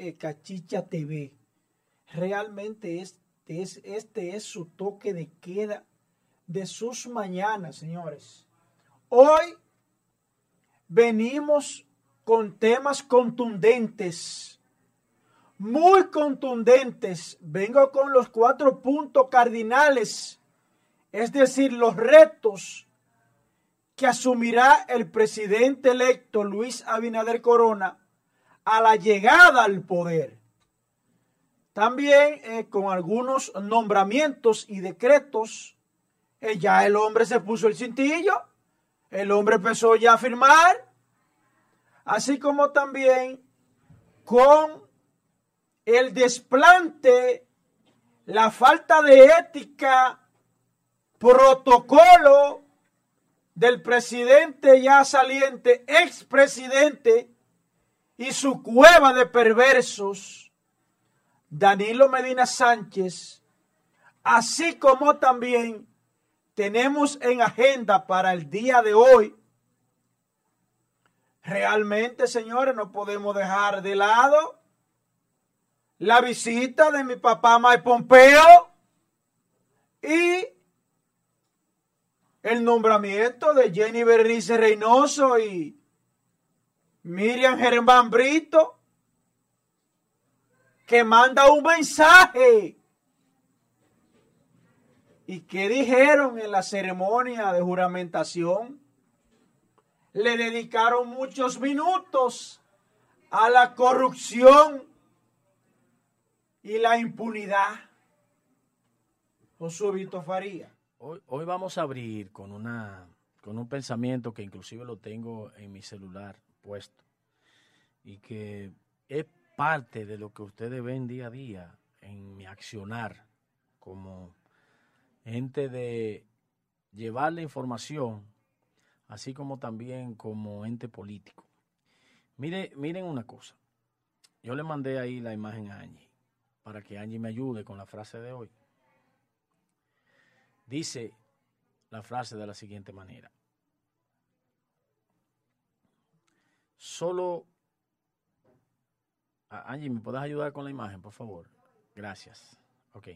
eh, Cachicha TV. Realmente este es, este es su toque de queda de sus mañanas, señores. Hoy venimos con temas contundentes, muy contundentes. Vengo con los cuatro puntos cardinales, es decir, los retos que asumirá el presidente electo Luis Abinader Corona a la llegada al poder. También eh, con algunos nombramientos y decretos, eh, ya el hombre se puso el cintillo, el hombre empezó ya a firmar, así como también con el desplante, la falta de ética, protocolo del presidente ya saliente, expresidente, y su cueva de perversos, Danilo Medina Sánchez, así como también tenemos en agenda para el día de hoy, realmente, señores, no podemos dejar de lado la visita de mi papá Mike Pompeo y el nombramiento de Jenny Berrice Reynoso y Miriam Germán Brito, que manda un mensaje. ¿Y qué dijeron en la ceremonia de juramentación? Le dedicaron muchos minutos a la corrupción y la impunidad. Josué Vito Faría. Hoy, hoy vamos a abrir con, una, con un pensamiento que inclusive lo tengo en mi celular puesto y que es parte de lo que ustedes ven día a día en mi accionar como gente de llevar la información, así como también como ente político. Mire, miren una cosa. Yo le mandé ahí la imagen a Angie para que Angie me ayude con la frase de hoy. Dice la frase de la siguiente manera. Solo... Angie, ¿me puedes ayudar con la imagen, por favor? Gracias. Ok.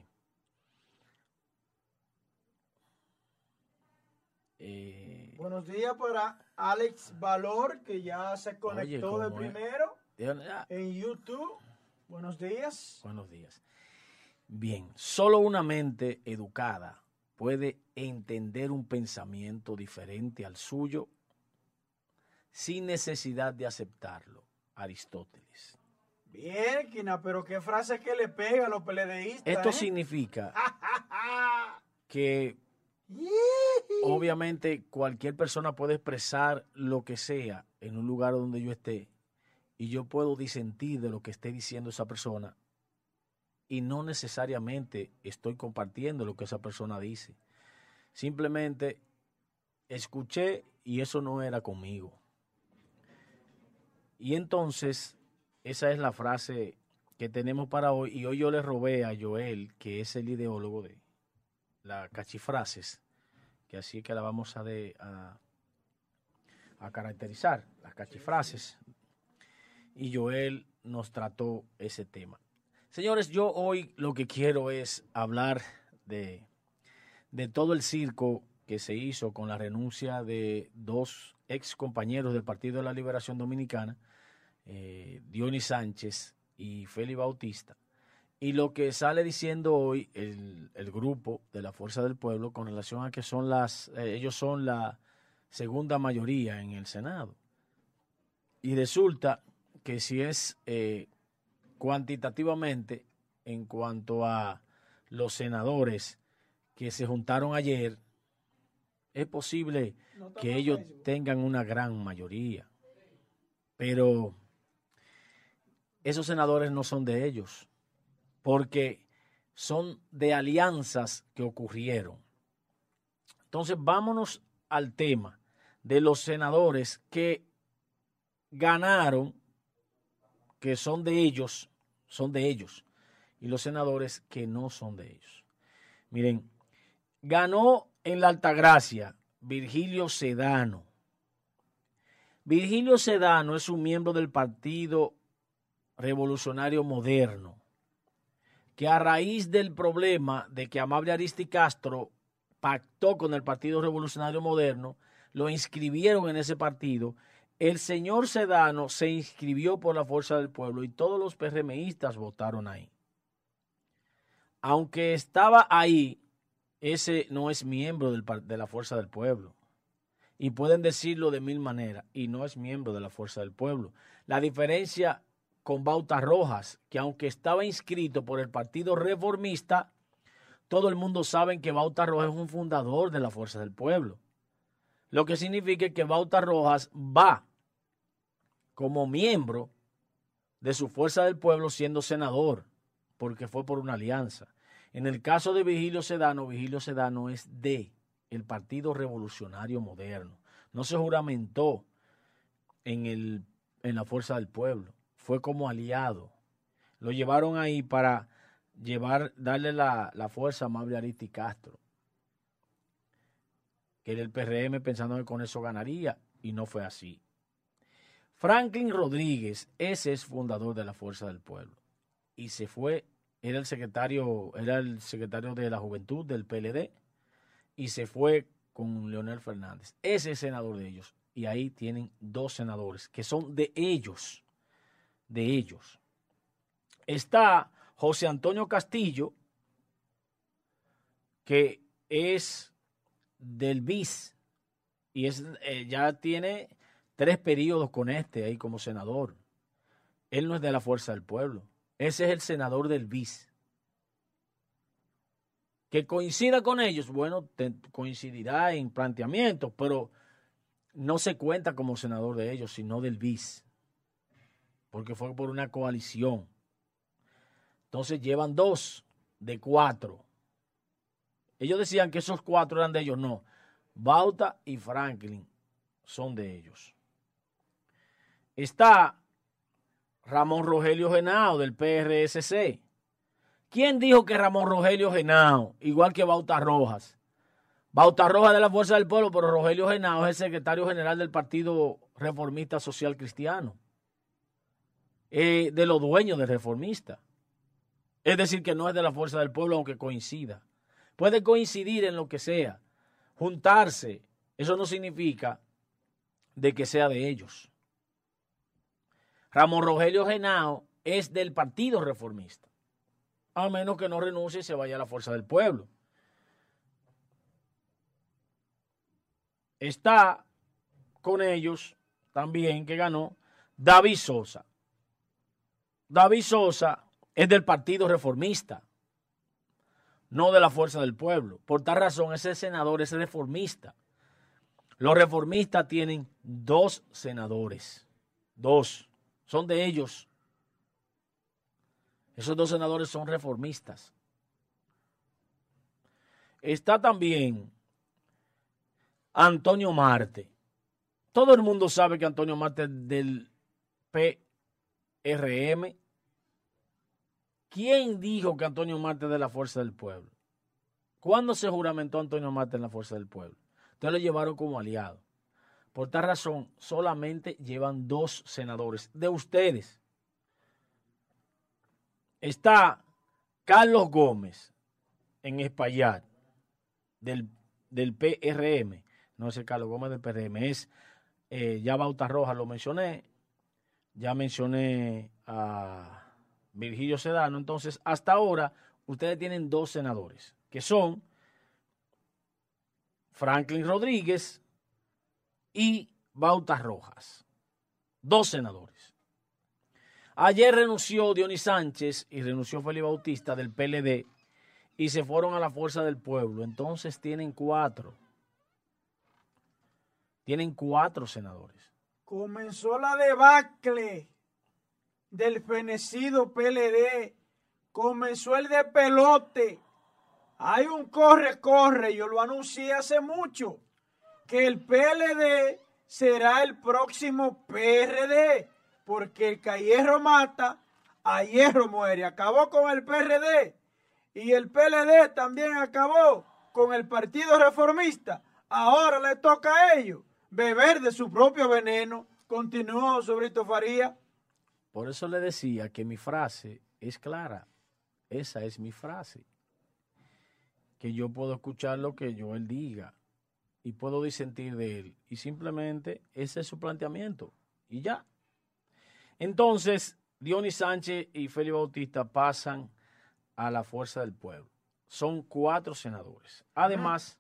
Eh, Buenos días para Alex Valor, que ya se conectó de primero en YouTube. Buenos días. Buenos días. Bien, solo una mente educada puede entender un pensamiento diferente al suyo sin necesidad de aceptarlo. Aristóteles. Bien, Quina, pero qué frase que le pega a los peledeístas. Esto ¿eh? significa que obviamente cualquier persona puede expresar lo que sea en un lugar donde yo esté y yo puedo disentir de lo que esté diciendo esa persona y no necesariamente estoy compartiendo lo que esa persona dice. Simplemente escuché y eso no era conmigo. Y entonces, esa es la frase que tenemos para hoy. Y hoy yo le robé a Joel, que es el ideólogo de la cachifrases, que así que la vamos a, de, a, a caracterizar, las cachifrases. Y Joel nos trató ese tema. Señores, yo hoy lo que quiero es hablar de, de todo el circo que se hizo con la renuncia de dos ex compañeros del Partido de la Liberación Dominicana, eh, Dionis Sánchez y Félix Bautista, y lo que sale diciendo hoy el, grupo de la Fuerza del Pueblo con relación a que son las, eh, ellos son la segunda mayoría en el Senado. Y resulta que si es eh, cuantitativamente en cuanto a los senadores que se juntaron ayer, es posible que ellos tengan una gran mayoría. Pero esos senadores no son de ellos, porque son de alianzas que ocurrieron. Entonces, vámonos al tema de los senadores que ganaron, que son de ellos, son de ellos, y los senadores que no son de ellos. Miren, ganó en la Altagracia Virgilio Sedano. Virgilio Sedano es un miembro del partido Revolucionario Moderno, que a raíz del problema de que Amable Aristi Castro pactó con el Partido Revolucionario Moderno, lo inscribieron en ese partido, el señor Sedano se inscribió por la Fuerza del Pueblo y todos los PRMistas votaron ahí. Aunque estaba ahí, ese no es miembro de la Fuerza del Pueblo. Y pueden decirlo de mil maneras, y no es miembro de la Fuerza del Pueblo. La diferencia con Bauta Rojas, que aunque estaba inscrito por el Partido Reformista, todo el mundo sabe que Bauta Rojas es un fundador de la Fuerza del Pueblo. Lo que significa que Bauta Rojas va como miembro de su Fuerza del Pueblo siendo senador, porque fue por una alianza. En el caso de Vigilio Sedano, Vigilio Sedano es de el Partido Revolucionario Moderno. No se juramentó en, el, en la Fuerza del Pueblo, fue como aliado. Lo llevaron ahí para llevar, darle la, fuerza a Amable Aristi Castro, que era el PRM pensando que con eso ganaría, y no fue así. Franklin Rodríguez, ese es fundador de la Fuerza del Pueblo, y se fue, era el secretario, era el secretario de la Juventud del PLD, y se fue con Leonel Fernández. Ese es senador de ellos. Y ahí tienen dos senadores que son de ellos. De ellos. Está José Antonio Castillo, que es del BIS y es, eh, ya tiene tres periodos con este ahí como senador. Él no es de la Fuerza del Pueblo. Ese es el senador del BIS. Que coincida con ellos, bueno, coincidirá en planteamientos, pero no se cuenta como senador de ellos, sino del BIS, porque fue por una coalición. Entonces llevan dos de cuatro. Ellos decían que esos cuatro eran de ellos, no. Bauta y Franklin son de ellos. Está Ramón Rogelio Genao del PRSC. ¿Quién dijo que Ramón Rogelio Genao, igual que Bauta Rojas? Bauta Rojas de la Fuerza del Pueblo, pero Rogelio Genao es el secretario general del Partido Reformista Social Cristiano. Eh, de los dueños del Reformista. Es decir, que no es de la Fuerza del Pueblo, aunque coincida. Puede coincidir en lo que sea. Juntarse, eso no significa de que sea de ellos. Ramón Rogelio Genao es del Partido Reformista a menos que no renuncie y se vaya a la fuerza del pueblo. Está con ellos también que ganó David Sosa. David Sosa es del Partido Reformista, no de la Fuerza del Pueblo. Por tal razón, ese senador es reformista. Los reformistas tienen dos senadores, dos, son de ellos esos dos senadores son reformistas. Está también Antonio Marte. Todo el mundo sabe que Antonio Marte es del PRM. ¿Quién dijo que Antonio Marte es de la Fuerza del Pueblo? ¿Cuándo se juramentó Antonio Marte en la Fuerza del Pueblo? Entonces lo llevaron como aliado. Por tal razón, solamente llevan dos senadores de ustedes está Carlos Gómez en Espaillat del, del PRM. No es el Carlos Gómez del PRM, es eh, ya Bauta Roja, lo mencioné. Ya mencioné a Virgilio Sedano. Entonces, hasta ahora, ustedes tienen dos senadores, que son Franklin Rodríguez y Bauta Rojas. Dos senadores. Ayer renunció Dionis Sánchez y renunció Felipe Bautista del PLD y se fueron a la fuerza del pueblo. Entonces tienen cuatro. Tienen cuatro senadores. Comenzó la debacle del fenecido PLD. Comenzó el de pelote. Hay un corre, corre. Yo lo anuncié hace mucho. Que el PLD será el próximo PRD porque el que a hierro mata, a hierro muere. Acabó con el PRD y el PLD también acabó con el Partido Reformista. Ahora le toca a ellos beber de su propio veneno. Continuó Sobrito Faría. Por eso le decía que mi frase es clara. Esa es mi frase. Que yo puedo escuchar lo que yo él diga y puedo disentir de él. Y simplemente ese es su planteamiento. Y ya. Entonces, Dionis Sánchez y Félix Bautista pasan a la fuerza del pueblo. Son cuatro senadores. Además,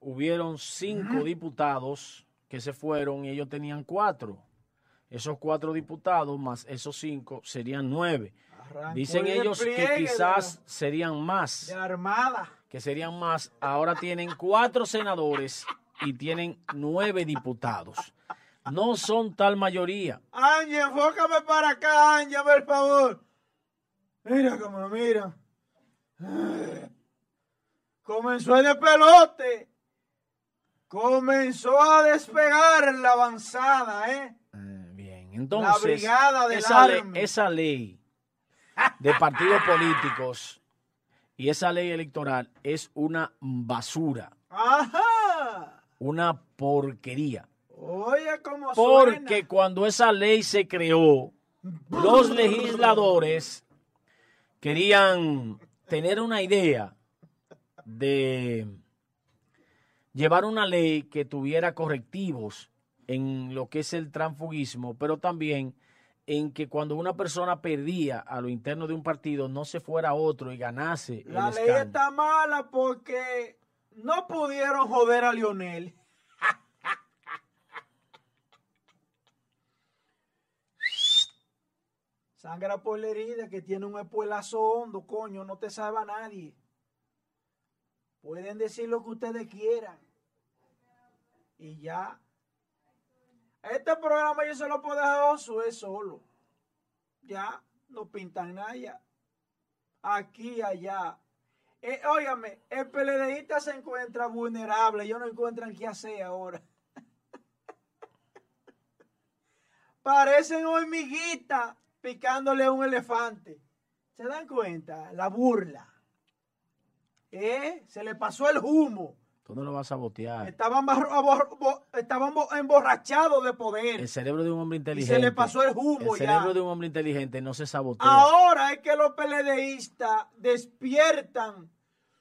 hubieron cinco diputados que se fueron y ellos tenían cuatro. Esos cuatro diputados más esos cinco serían nueve. Dicen ellos que quizás serían más. De armada. Que serían más. Ahora tienen cuatro senadores y tienen nueve diputados. No son tal mayoría. Ángel, enfócame para acá, Ángel, por favor. Mira cómo mira. Comenzó el pelote. Comenzó a despegar la avanzada, ¿eh? eh bien, entonces. La brigada de esa, esa ley de partidos políticos y esa ley electoral es una basura. Ajá. Una porquería. Oye, cómo Porque cuando esa ley se creó, los legisladores querían tener una idea de llevar una ley que tuviera correctivos en lo que es el transfugismo, pero también en que cuando una persona perdía a lo interno de un partido no se fuera otro y ganase. La ley está mala porque no pudieron joder a Lionel. Sangra por la herida que tiene un espuelazo hondo, coño, no te salva nadie. Pueden decir lo que ustedes quieran. Y ya. Este programa yo se lo puedo dejar es solo. Ya, no pintan nada. Aquí, allá. Eh, óyame, el PLDista se encuentra vulnerable. Ellos no encuentran qué hacer ahora. Parecen hormiguitas picándole a un elefante. ¿Se dan cuenta? La burla. ¿Eh? Se le pasó el humo. Tú no lo vas a botear. Estaban, estaban emborrachados de poder. El cerebro de un hombre inteligente. Y se le pasó el humo El cerebro de un hombre inteligente no se sabotea. Ahora es que los PLDistas despiertan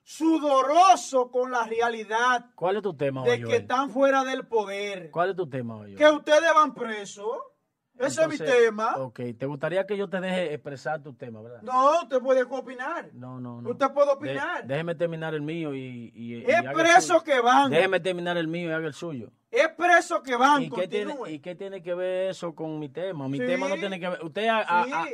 sudoroso con la realidad. ¿Cuál es tu tema, De que están fuera del poder. ¿Cuál es tu tema, hoy? Que ustedes van presos. Ese es mi tema. Ok, ¿te gustaría que yo te deje expresar tu tema, verdad? No, usted puede opinar. No, no, no. Usted puede opinar. déjeme terminar el mío y... y, es preso que van. Déjeme terminar el mío y haga el suyo. Es preso que van, ¿Y qué, tiene, ¿Y qué tiene que ver eso con mi tema? Mi tema no tiene que ver... Usted,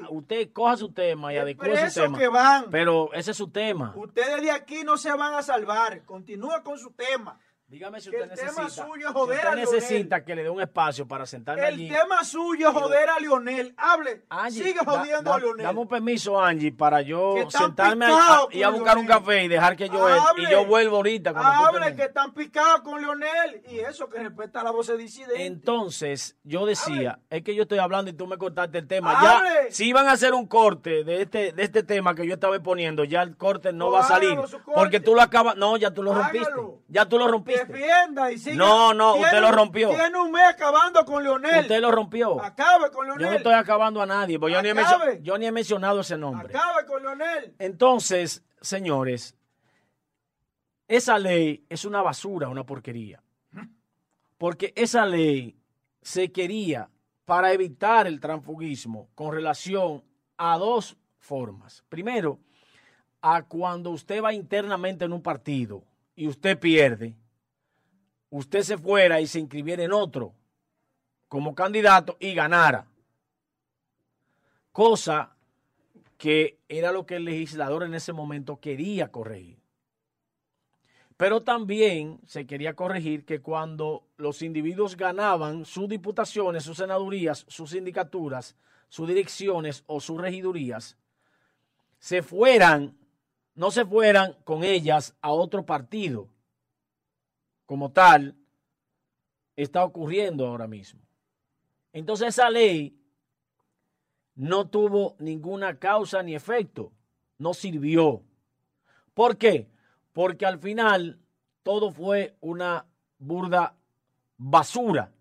usted coja su tema y adecue su tema. que van. Pero ese es su tema. Ustedes de aquí no se van a salvar. Continúa con su tema. Dígame si usted necesita, suyo joder usted necesita que le dé un espacio para sentarme el allí. El tema suyo es joder a Lionel. Hable. sigue jodiendo a Lionel. Dame un permiso, Angie, para yo sentarme y a buscar un café y dejar que yo Hable. y yo vuelvo ahorita. Hable que están picados con Lionel. Y eso que respeta la voz de disidente. Entonces, yo decía, es que yo estoy hablando y tú me cortaste el tema. Ya, si iban a hacer un corte de este, de este tema que yo estaba poniendo, ya el corte no va a salir. Porque tú lo acabas. No, ya tú lo rompiste. Ya tú lo rompiste defienda y siga. No, no, usted lo rompió. Tiene un mes acabando con Leonel. Usted lo rompió. Acabe con Leonel. Yo no estoy acabando a nadie, porque yo ni, he yo ni, he mencionado ese nombre. Acabe con Leonel. Entonces, señores, esa ley es una basura, una porquería. Porque esa ley se quería para evitar el transfugismo con relación a dos formas. Primero, a cuando usted va internamente en un partido y usted pierde, usted se fuera y se inscribiera en otro como candidato y ganara. Cosa que era lo que el legislador en ese momento quería corregir. Pero también se quería corregir que cuando los individuos ganaban sus diputaciones, sus senadurías, sus sindicaturas, sus direcciones o sus regidurías, se fueran, no se fueran con ellas a otro partido, como tal está ocurriendo ahora mismo. Entonces esa ley no tuvo ninguna causa ni efecto, no sirvió. ¿Por qué? Porque al final todo fue una burda basura.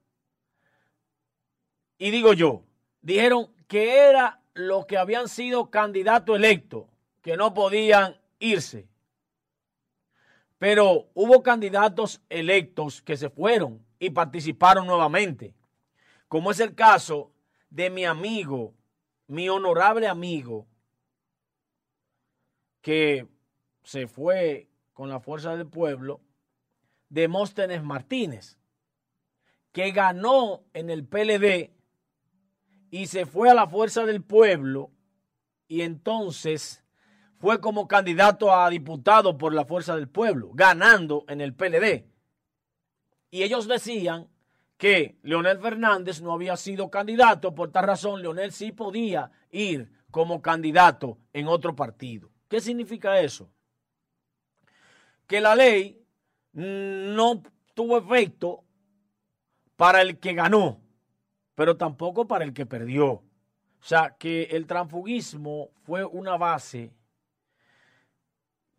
Y digo yo, dijeron que era los que habían sido candidatos electos, que no podían irse. Pero hubo candidatos electos que se fueron y participaron nuevamente, como es el caso de mi amigo, mi honorable amigo, que se fue con la fuerza del pueblo, Demóstenes Martínez, que ganó en el PLD y se fue a la fuerza del pueblo y entonces fue como candidato a diputado por la fuerza del pueblo, ganando en el PLD. Y ellos decían que Leonel Fernández no había sido candidato, por tal razón Leonel sí podía ir como candidato en otro partido. ¿Qué significa eso? Que la ley no tuvo efecto para el que ganó, pero tampoco para el que perdió. O sea, que el transfugismo fue una base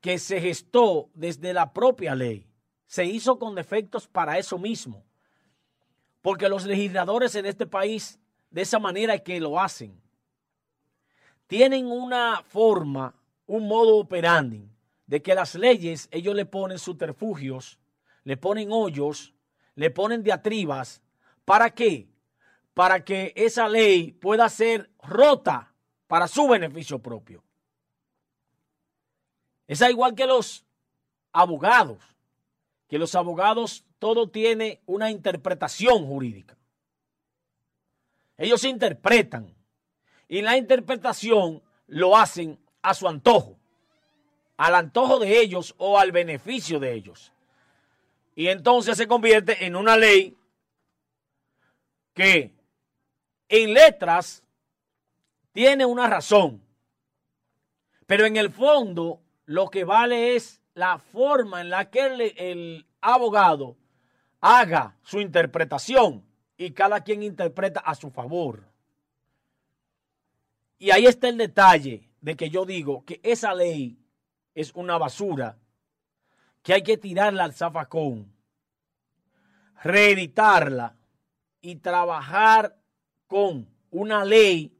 que se gestó desde la propia ley. Se hizo con defectos para eso mismo. Porque los legisladores en este país, de esa manera que lo hacen, tienen una forma, un modo operandi, de que las leyes ellos le ponen subterfugios, le ponen hoyos, le ponen diatribas. ¿Para qué? Para que esa ley pueda ser rota para su beneficio propio. Es igual que los abogados, que los abogados todo tiene una interpretación jurídica. Ellos interpretan y la interpretación lo hacen a su antojo, al antojo de ellos o al beneficio de ellos. Y entonces se convierte en una ley que en letras tiene una razón, pero en el fondo lo que vale es la forma en la que el, abogado haga su interpretación y cada quien interpreta a su favor. Y ahí está el detalle de que yo digo que esa ley es una basura que hay que tirarla al zafacón, reeditarla y trabajar con una ley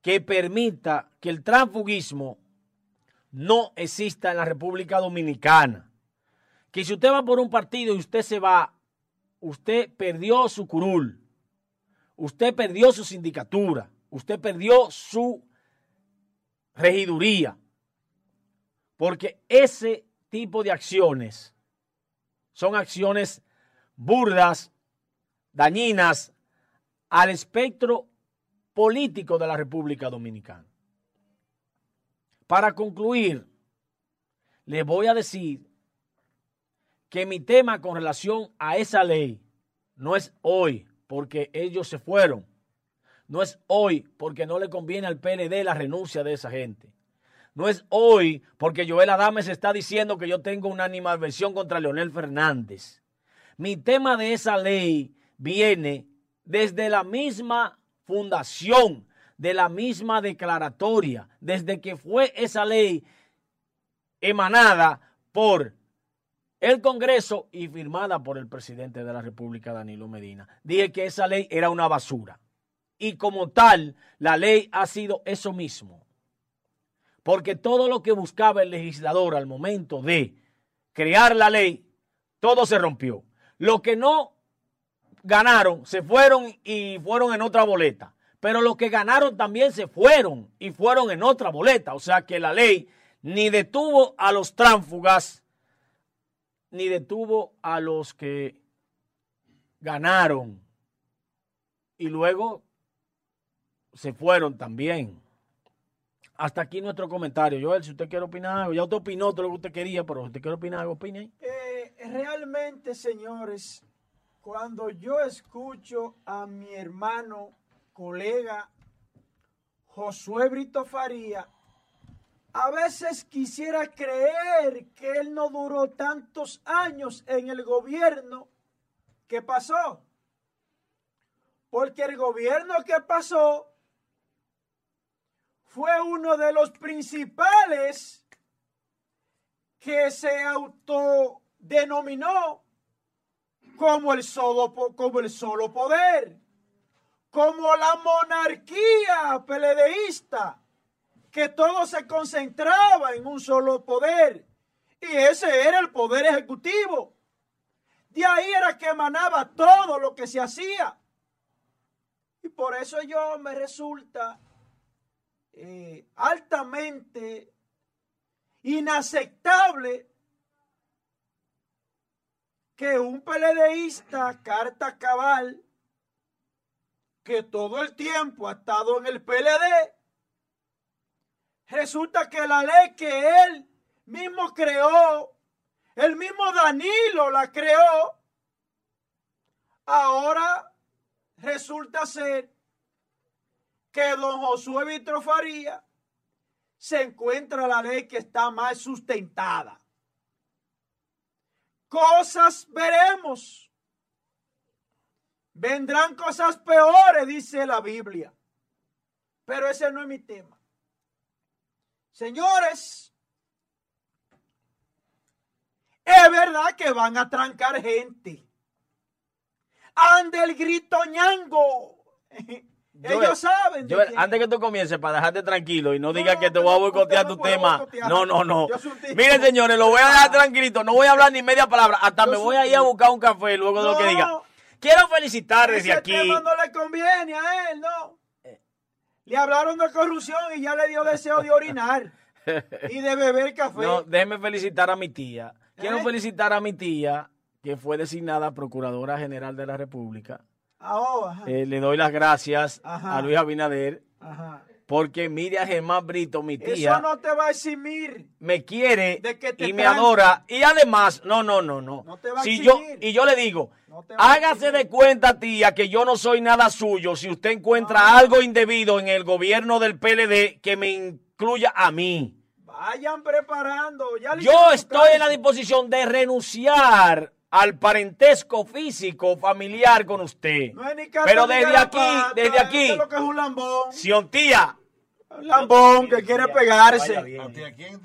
que permita que el transfugismo no exista en la República Dominicana. Que si usted va por un partido y usted se va, usted perdió su curul, usted perdió su sindicatura, usted perdió su regiduría. Porque ese tipo de acciones son acciones burdas, dañinas al espectro político de la República Dominicana. Para concluir, les voy a decir que mi tema con relación a esa ley no es hoy porque ellos se fueron. No es hoy porque no le conviene al PLD la renuncia de esa gente. No es hoy porque Joel Adames está diciendo que yo tengo una animadversión contra Leonel Fernández. Mi tema de esa ley viene desde la misma fundación de la misma declaratoria, desde que fue esa ley emanada por el Congreso y firmada por el presidente de la República, Danilo Medina. Dije que esa ley era una basura. Y como tal, la ley ha sido eso mismo. Porque todo lo que buscaba el legislador al momento de crear la ley, todo se rompió. Lo que no ganaron, se fueron y fueron en otra boleta pero los que ganaron también se fueron y fueron en otra boleta. O sea que la ley ni detuvo a los tránfugas, ni detuvo a los que ganaron y luego se fueron también. Hasta aquí nuestro comentario. Joel, si usted quiere opinar algo, ya usted opinó todo lo que usted quería, pero si usted quiere opinar algo, opine. Eh, realmente, señores, cuando yo escucho a mi hermano colega Josué Brito Faría, a veces quisiera creer que él no duró tantos años en el gobierno que pasó. Porque el gobierno que pasó fue uno de los principales que se autodenominó como el solo, como el solo poder como la monarquía peledeísta, que todo se concentraba en un solo poder, y ese era el poder ejecutivo. De ahí era que emanaba todo lo que se hacía. Y por eso yo me resulta eh, altamente inaceptable que un PLDista, carta cabal, que todo el tiempo ha estado en el PLD, resulta que la ley que él mismo creó, el mismo Danilo la creó, ahora resulta ser que don Josué Vitrofaría se encuentra la ley que está más sustentada. Cosas veremos. Vendrán cosas peores, dice la Biblia. Pero ese no es mi tema. Señores, es verdad que van a trancar gente. Ande el grito ñango. Ellos saben. antes que tú comiences, para dejarte tranquilo y no, digas que te voy a boicotear tu tema. No, no, no. Miren, señores, lo voy a dejar tranquilito. No voy a hablar ni media palabra. Hasta me voy a ir a buscar un café luego de lo que diga. Quiero felicitar desde aquí. Tema no le conviene a él, ¿no? Le hablaron de corrupción y ya le dio deseo de orinar y de beber café. No, déjeme felicitar a mi tía. Quiero ¿Eh? felicitar a mi tía, que fue designada Procuradora General de la República Ah, oh, eh, le doy las gracias a Luis Abinader. Porque Miriam Germán Brito, mi tía. Eso no te va a eximir. Me quiere y me adora. Y además, no, no, no, no. si yo Y yo le digo, hágase de cuenta, tía, que yo no soy nada suyo. Si usted encuentra algo indebido en el gobierno del PLD, que me incluya a mí. Vayan preparando. yo estoy en la disposición de renunciar al parentesco físico familiar con usted. Pero desde aquí, desde aquí, lo que es un lambón. Siontía. Un lambón que quiere pegarse.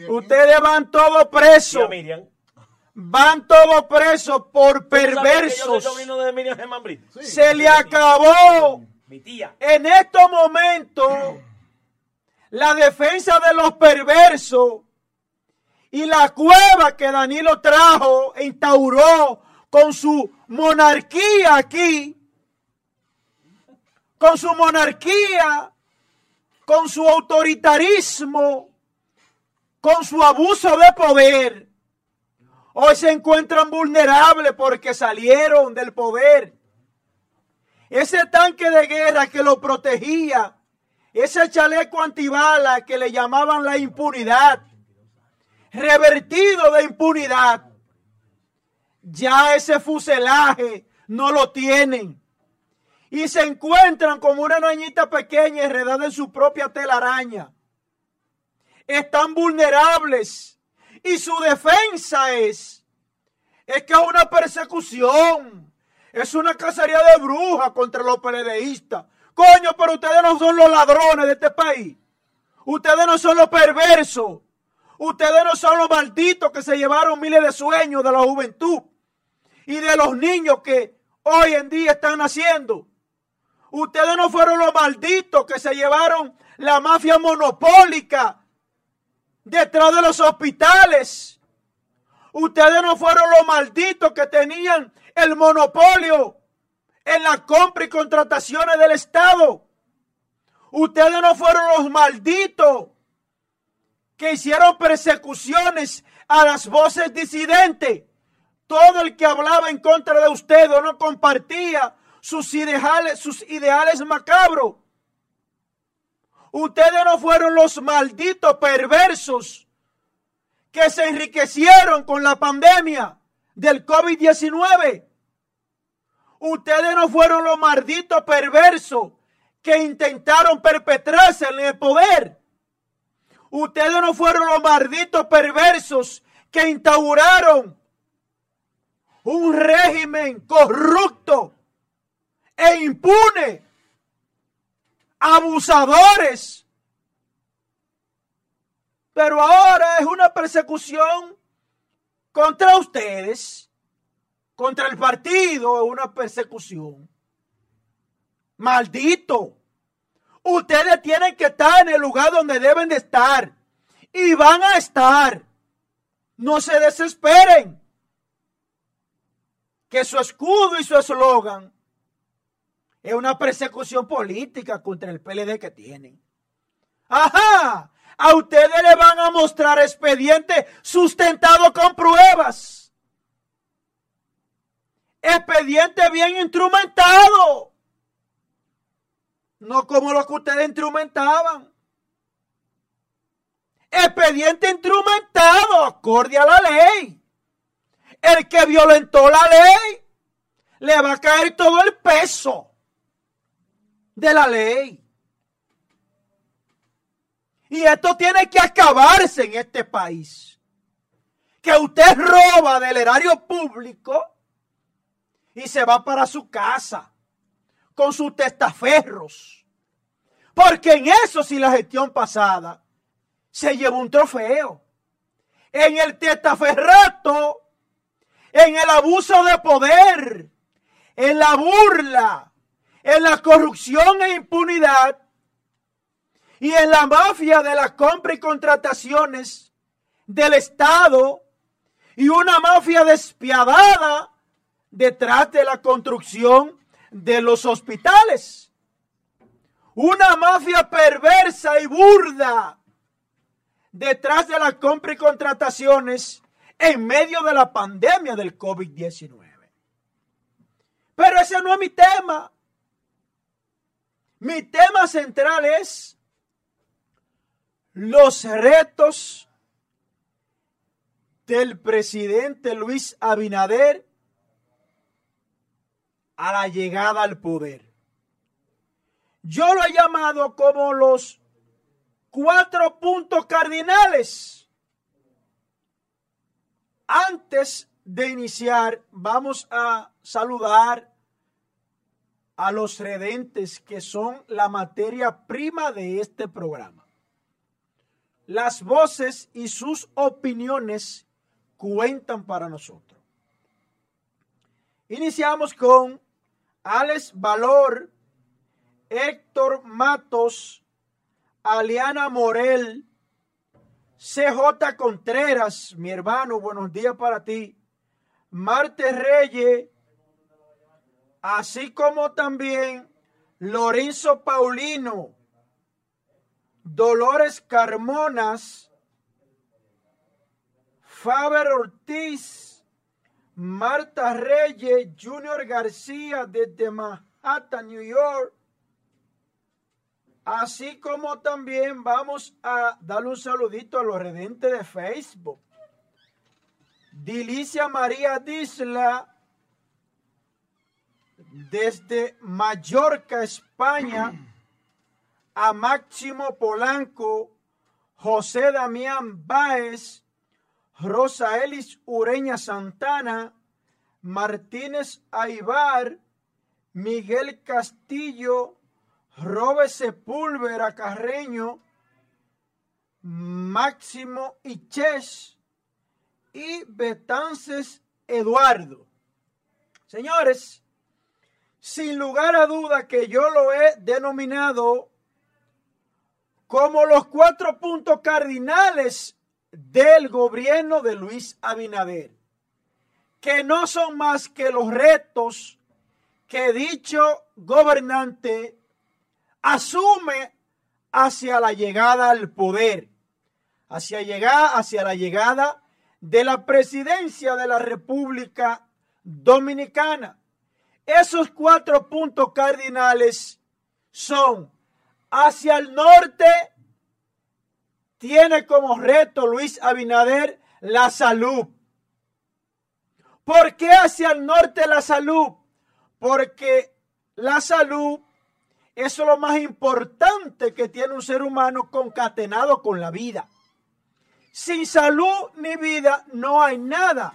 Ustedes van todos presos. Van todos presos por perversos. Se le acabó. Mi tía. En estos momentos, la defensa de los perversos y la cueva que Danilo trajo e instauró con su monarquía aquí, con su monarquía, con su autoritarismo, con su abuso de poder, hoy se encuentran vulnerables porque salieron del poder. Ese tanque de guerra que lo protegía, ese chaleco antibala que le llamaban la impunidad, revertido de impunidad. Ya ese fuselaje no lo tienen. Y se encuentran como una niñita pequeña enredada en su propia telaraña. Están vulnerables. Y su defensa es, es que es una persecución. Es una cacería de brujas contra los peledeístas. Coño, pero ustedes no son los ladrones de este país. Ustedes no son los perversos. Ustedes no son los malditos que se llevaron miles de sueños de la juventud y de los niños que hoy en día están naciendo. Ustedes no fueron los malditos que se llevaron la mafia monopólica detrás de los hospitales. Ustedes no fueron los malditos que tenían el monopolio en la compra y contrataciones del Estado. Ustedes no fueron los malditos que hicieron persecuciones a las voces disidentes. Todo el que hablaba en contra de usted o no compartía sus ideales, sus ideales macabros. Ustedes no fueron los malditos perversos que se enriquecieron con la pandemia del COVID-19. Ustedes no fueron los malditos perversos que intentaron perpetrarse en el poder. Ustedes no fueron los malditos perversos que instauraron un régimen corrupto e impune, abusadores. Pero ahora es una persecución contra ustedes, contra el partido, es una persecución. Maldito. Ustedes tienen que estar en el lugar donde deben de estar. Y van a estar. No se desesperen. Que su escudo y su eslogan es una persecución política contra el PLD que tienen. Ajá. A ustedes le van a mostrar expediente sustentado con pruebas. Expediente bien instrumentado. No como lo que ustedes instrumentaban. Expediente instrumentado, acorde a la ley. El que violentó la ley, le va a caer todo el peso de la ley. Y esto tiene que acabarse en este país. Que usted roba del erario público y se va para su casa con sus testaferros. Porque en eso si la gestión pasada se llevó un trofeo. En el testaferrato, en el abuso de poder, en la burla, en la corrupción e impunidad y en la mafia de la compra y contrataciones del Estado y una mafia despiadada detrás de la construcción de los hospitales. Una mafia perversa y burda detrás de la compra y contrataciones en medio de la pandemia del COVID-19. Pero ese no es mi tema. Mi tema central es los retos del presidente Luis Abinader a la llegada al poder. Yo lo he llamado como los cuatro puntos cardinales. Antes de iniciar, vamos a saludar a los redentes que son la materia prima de este programa. Las voces y sus opiniones cuentan para nosotros. Iniciamos con Alex Valor, Héctor Matos, Aliana Morel, CJ Contreras, mi hermano, buenos días para ti. Marte Reyes, así como también Lorenzo Paulino, Dolores Carmonas, Faber Ortiz, Marta Reyes, Junior García desde Manhattan, New York. Así como también vamos a darle un saludito a los redentes de Facebook. Dilicia María Disla desde Mallorca, España, a Máximo Polanco, José Damián Báez, Rosa Elis Ureña Santana, Martínez Aibar, Miguel Castillo, Robe Sepúlveda Carreño, Máximo Iches y Betances Eduardo. Señores, sin lugar a duda que yo lo he denominado como los cuatro puntos cardinales del gobierno de Luis Abinader, que no son más que los retos que dicho gobernante asume hacia la llegada al poder, hacia, llegar, hacia la llegada de la presidencia de la República Dominicana. Esos cuatro puntos cardinales son hacia el norte, tiene como reto Luis Abinader la salud. ¿Por qué hacia el norte la salud? Porque la salud es lo más importante que tiene un ser humano concatenado con la vida. Sin salud ni vida no hay nada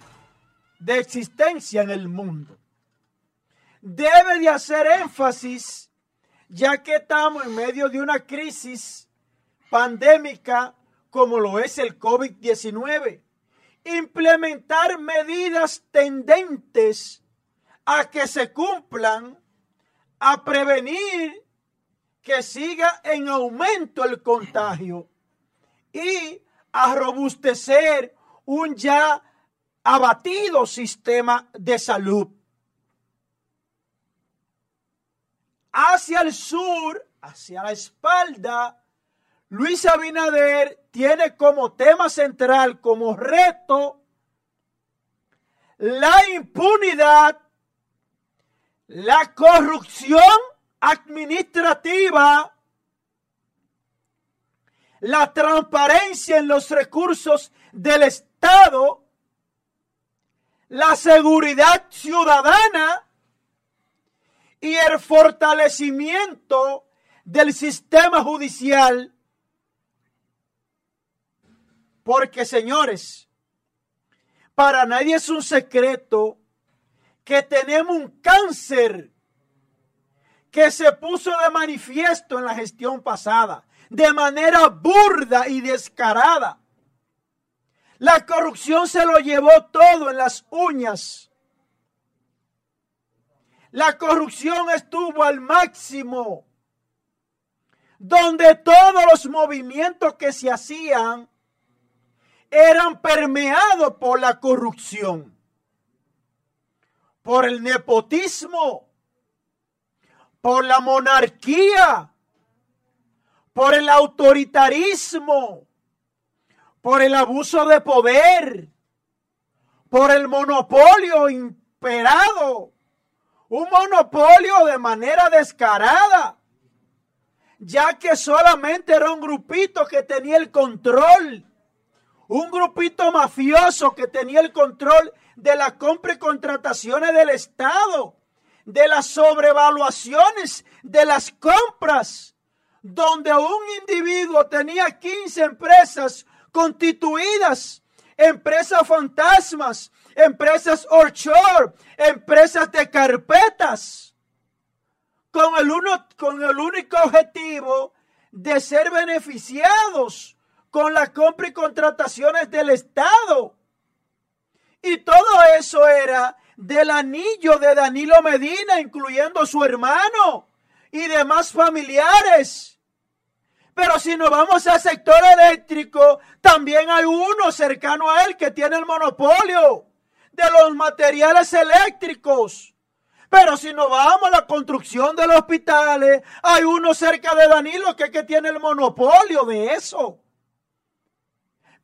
de existencia en el mundo debe de hacer énfasis, ya que estamos en medio de una crisis pandémica como lo es el COVID-19. Implementar medidas tendentes a que se cumplan a prevenir que siga en aumento el contagio y a robustecer un ya abatido sistema de salud. Hacia el sur, hacia la espalda, Luis Abinader tiene como tema central, como reto, la impunidad, la corrupción administrativa, la transparencia en los recursos del Estado, la seguridad ciudadana y el fortalecimiento del sistema judicial. Porque, señores, para nadie es un secreto que tenemos un cáncer que se puso de manifiesto en la gestión pasada, de manera burda y descarada. La corrupción se lo llevó todo en las uñas. La corrupción estuvo al máximo, donde todos los movimientos que se hacían eran permeados por la corrupción, por el nepotismo, por la monarquía, por el autoritarismo, por el abuso de poder, por el monopolio imperado, un monopolio de manera descarada, ya que solamente era un grupito que tenía el control, un grupito mafioso que tenía el control de la compra y contrataciones del Estado de las sobrevaluaciones de las compras, donde un individuo tenía 15 empresas constituidas, empresas fantasmas, empresas offshore, empresas de carpetas, con el, uno, con el único objetivo de ser beneficiados con la compra y contrataciones del Estado. Y todo eso era del anillo de Danilo Medina, incluyendo su hermano y demás familiares. Pero si nos vamos al sector eléctrico, también hay uno cercano a él que tiene el monopolio de los materiales eléctricos. Pero si nos vamos a la construcción de los hospitales, hay uno cerca de Danilo que, que tiene el monopolio de eso.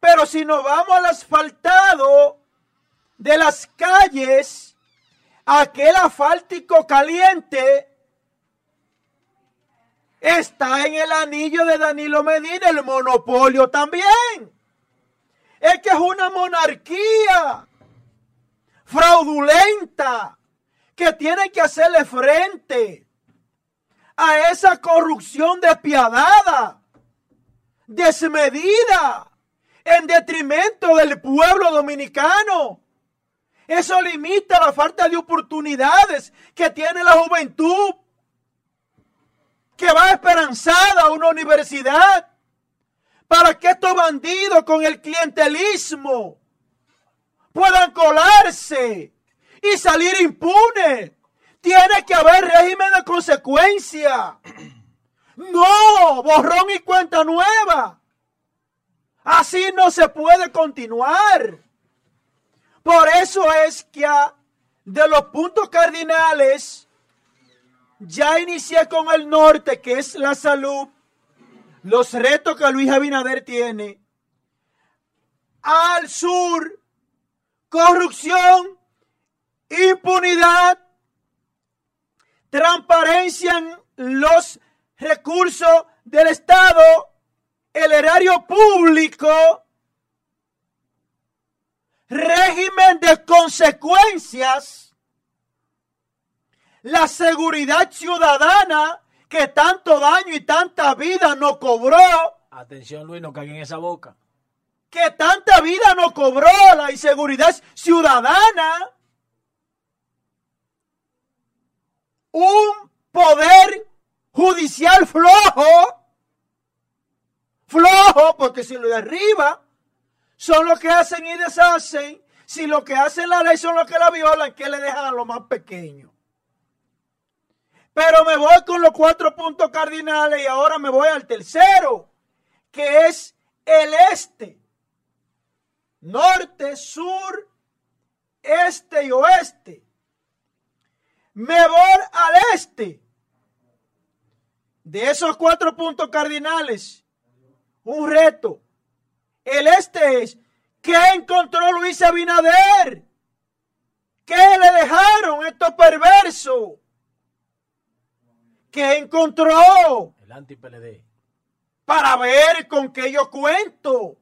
Pero si nos vamos al asfaltado de las calles, aquel asfáltico caliente está en el anillo de Danilo Medina, el monopolio también. Es que es una monarquía fraudulenta que tiene que hacerle frente a esa corrupción despiadada, desmedida, en detrimento del pueblo dominicano. Eso limita la falta de oportunidades que tiene la juventud que va esperanzada a una universidad para que estos bandidos con el clientelismo puedan colarse y salir impunes. Tiene que haber régimen de consecuencia. No, borrón y cuenta nueva. Así no se puede continuar. Por eso es que de los puntos cardinales, ya inicié con el norte, que es la salud, los retos que Luis Abinader tiene. Al sur, corrupción, impunidad, transparencia en los recursos del Estado, el erario público, régimen de consecuencias, la seguridad ciudadana que tanto daño y tanta vida nos cobró. Atención Luis, no caigan en esa boca. Que tanta vida nos cobró la inseguridad ciudadana. Un poder judicial flojo. Flojo, porque si lo de arriba son los que hacen y deshacen. Si lo que hacen la ley son los que la violan, ¿qué le dejan a lo más pequeño? Pero me voy con los cuatro puntos cardinales y ahora me voy al tercero, que es el este. Norte, sur, este y oeste. Me voy al este. De esos cuatro puntos cardinales, un reto. El este es, ¿qué encontró Luis Abinader? ¿Qué le dejaron estos perversos? ¿Qué encontró? El anti-PLD. Para ver con qué yo cuento.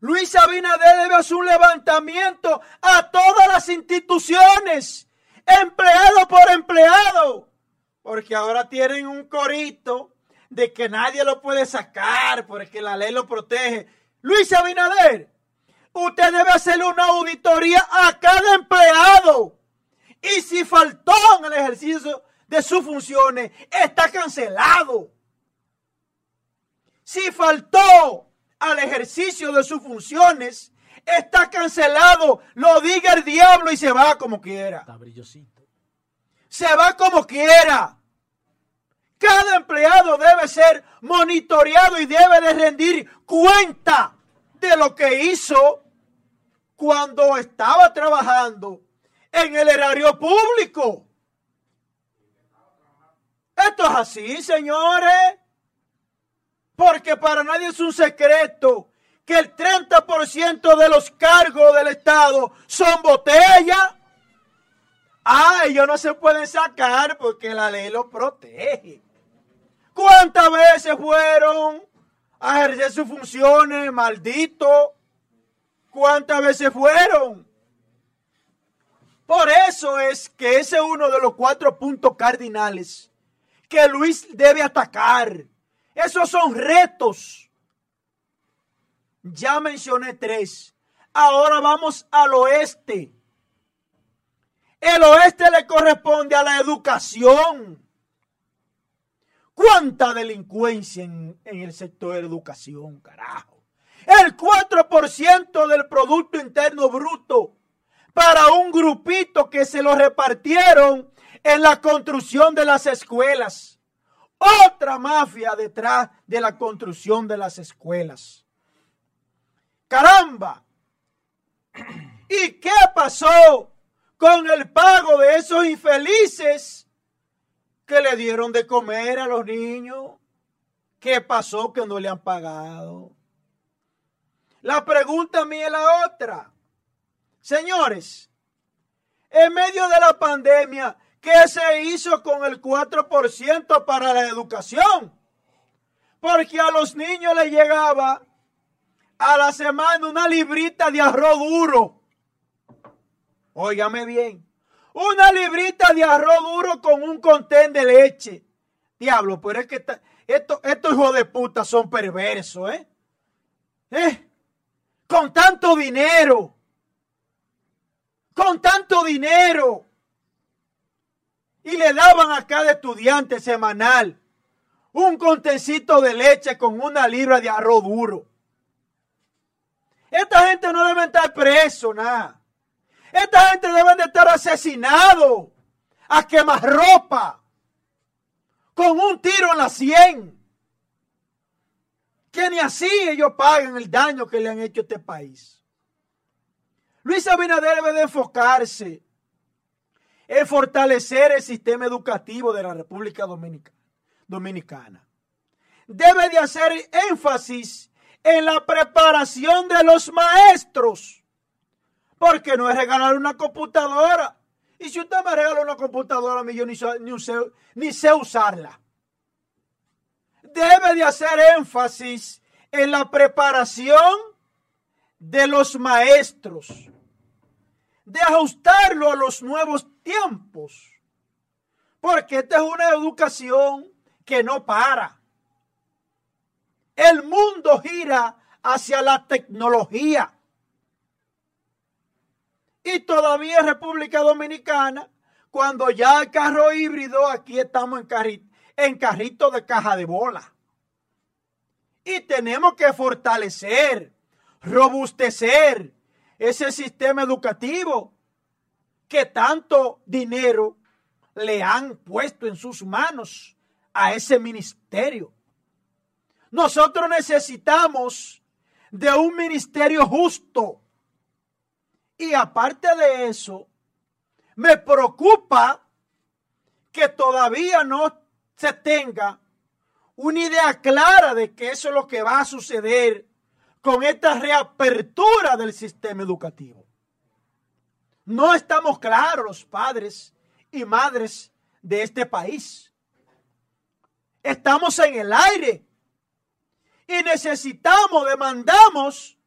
Luis Abinader debe hacer un levantamiento a todas las instituciones, empleado por empleado, porque ahora tienen un corito de que nadie lo puede sacar porque la ley lo protege. Luis Abinader, usted debe hacerle una auditoría a cada empleado. Y si faltó en el ejercicio de sus funciones, está cancelado. Si faltó al ejercicio de sus funciones, está cancelado. Lo diga el diablo y se va como quiera. Está brillosito. Se va como quiera. Cada empleado debe ser monitoreado y debe de rendir cuenta de lo que hizo cuando estaba trabajando en el erario público. Esto es así, señores. Porque para nadie es un secreto que el 30% de los cargos del Estado son botellas. Ah, ellos no se pueden sacar porque la ley los protege. ¿Cuántas veces fueron a ejercer sus funciones, maldito? ¿Cuántas veces fueron? Por eso es que ese es uno de los cuatro puntos cardinales que Luis debe atacar. Esos son retos. Ya mencioné tres. Ahora vamos al oeste. El oeste le corresponde a la educación. ¿Cuánta delincuencia en, el sector de educación, carajo? El 4% del Producto Interno Bruto para un grupito que se lo repartieron en la construcción de las escuelas. Otra mafia detrás de la construcción de las escuelas. Caramba. ¿Y qué pasó con el pago de esos infelices que le dieron de comer a los niños? ¿Qué pasó que no le han pagado? La pregunta mía es la otra. Señores, en medio de la pandemia, ¿qué se hizo con el 4% para la educación? Porque a los niños les llegaba a la semana una librita de arroz duro. Óigame bien. Una librita de arroz duro con un contén de leche. Diablo, pero es que estos, estos hijos de puta son perversos, ¿eh? ¿Eh? Con tanto dinero. Con tanto dinero. Y le daban a cada estudiante semanal un contencito de leche con una libra de arroz duro. Esta gente no debe estar preso, nada. Esta gente debe de estar asesinado a quemar ropa con un tiro en la sien. Que ni así ellos pagan el daño que le han hecho a este país. Luis Abinader debe de enfocarse en fortalecer el sistema educativo de la República Dominicana. Debe de hacer énfasis en la preparación de los maestros. Porque no es regalar una computadora. Y si usted me regala una computadora, yo ni, ni, sé, ni usarla. Debe de hacer énfasis en la preparación de los maestros. De ajustarlo a los nuevos tiempos. Porque esta es una educación que no para. El mundo gira hacia la tecnología. Y todavía República Dominicana, cuando ya el carro híbrido, aquí estamos en en carrito de caja de bola. Y tenemos que fortalecer, robustecer ese sistema educativo que tanto dinero le han puesto en sus manos a ese ministerio. Nosotros necesitamos de un ministerio justo. Y aparte de eso, me preocupa que todavía no se tenga una idea clara de que eso es lo que va a suceder con esta reapertura del sistema educativo. No estamos claros los padres y madres de este país. Estamos en el aire y necesitamos, demandamos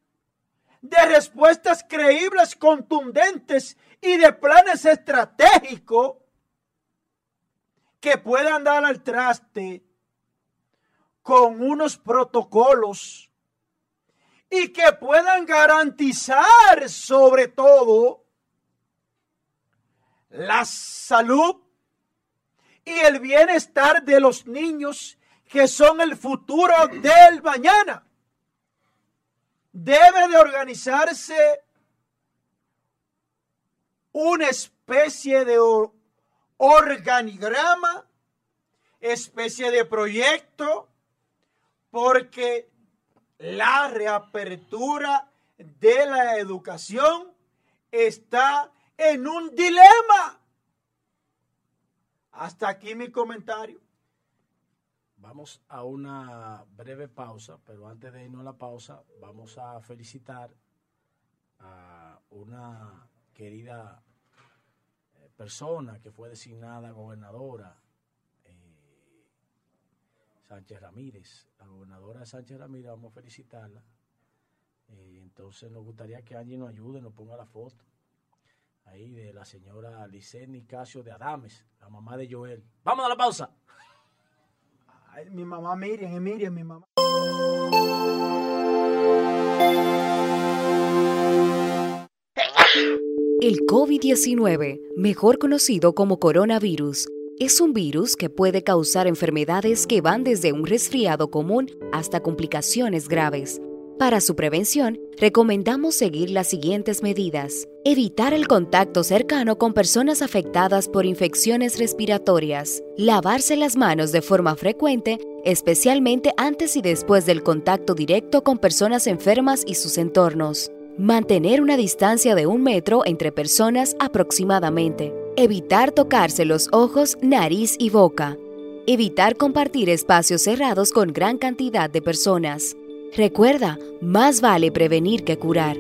de respuestas creíbles, contundentes y de planes estratégicos que puedan dar al traste con unos protocolos y que puedan garantizar sobre todo la salud y el bienestar de los niños que son el futuro del mañana. Debe de organizarse una especie de organigrama, especie de proyecto, porque la reapertura de la educación está en un dilema. Hasta aquí mi comentario. Vamos a una breve pausa, pero antes de irnos a la pausa, vamos a felicitar a una querida eh, persona que fue designada gobernadora, eh, Sánchez Ramírez. La gobernadora Sánchez Ramírez, vamos a felicitarla. Eh, entonces nos gustaría que Angie nos ayude, nos ponga la foto ahí de la señora Licen Nicasio de Adames, la mamá de Joel. Vamos a la pausa. Mi mamá Miriam, Miriam, mi mamá. El COVID-19, mejor conocido como coronavirus, es un virus que puede causar enfermedades que van desde un resfriado común hasta complicaciones graves. Para su prevención, recomendamos seguir las siguientes medidas. Evitar el contacto cercano con personas afectadas por infecciones respiratorias. Lavarse las manos de forma frecuente, especialmente antes y después del contacto directo con personas enfermas y sus entornos. Mantener una distancia de un metro entre personas aproximadamente. Evitar tocarse los ojos, nariz y boca. Evitar compartir espacios cerrados con gran cantidad de personas. Recuerda, más vale prevenir que curar.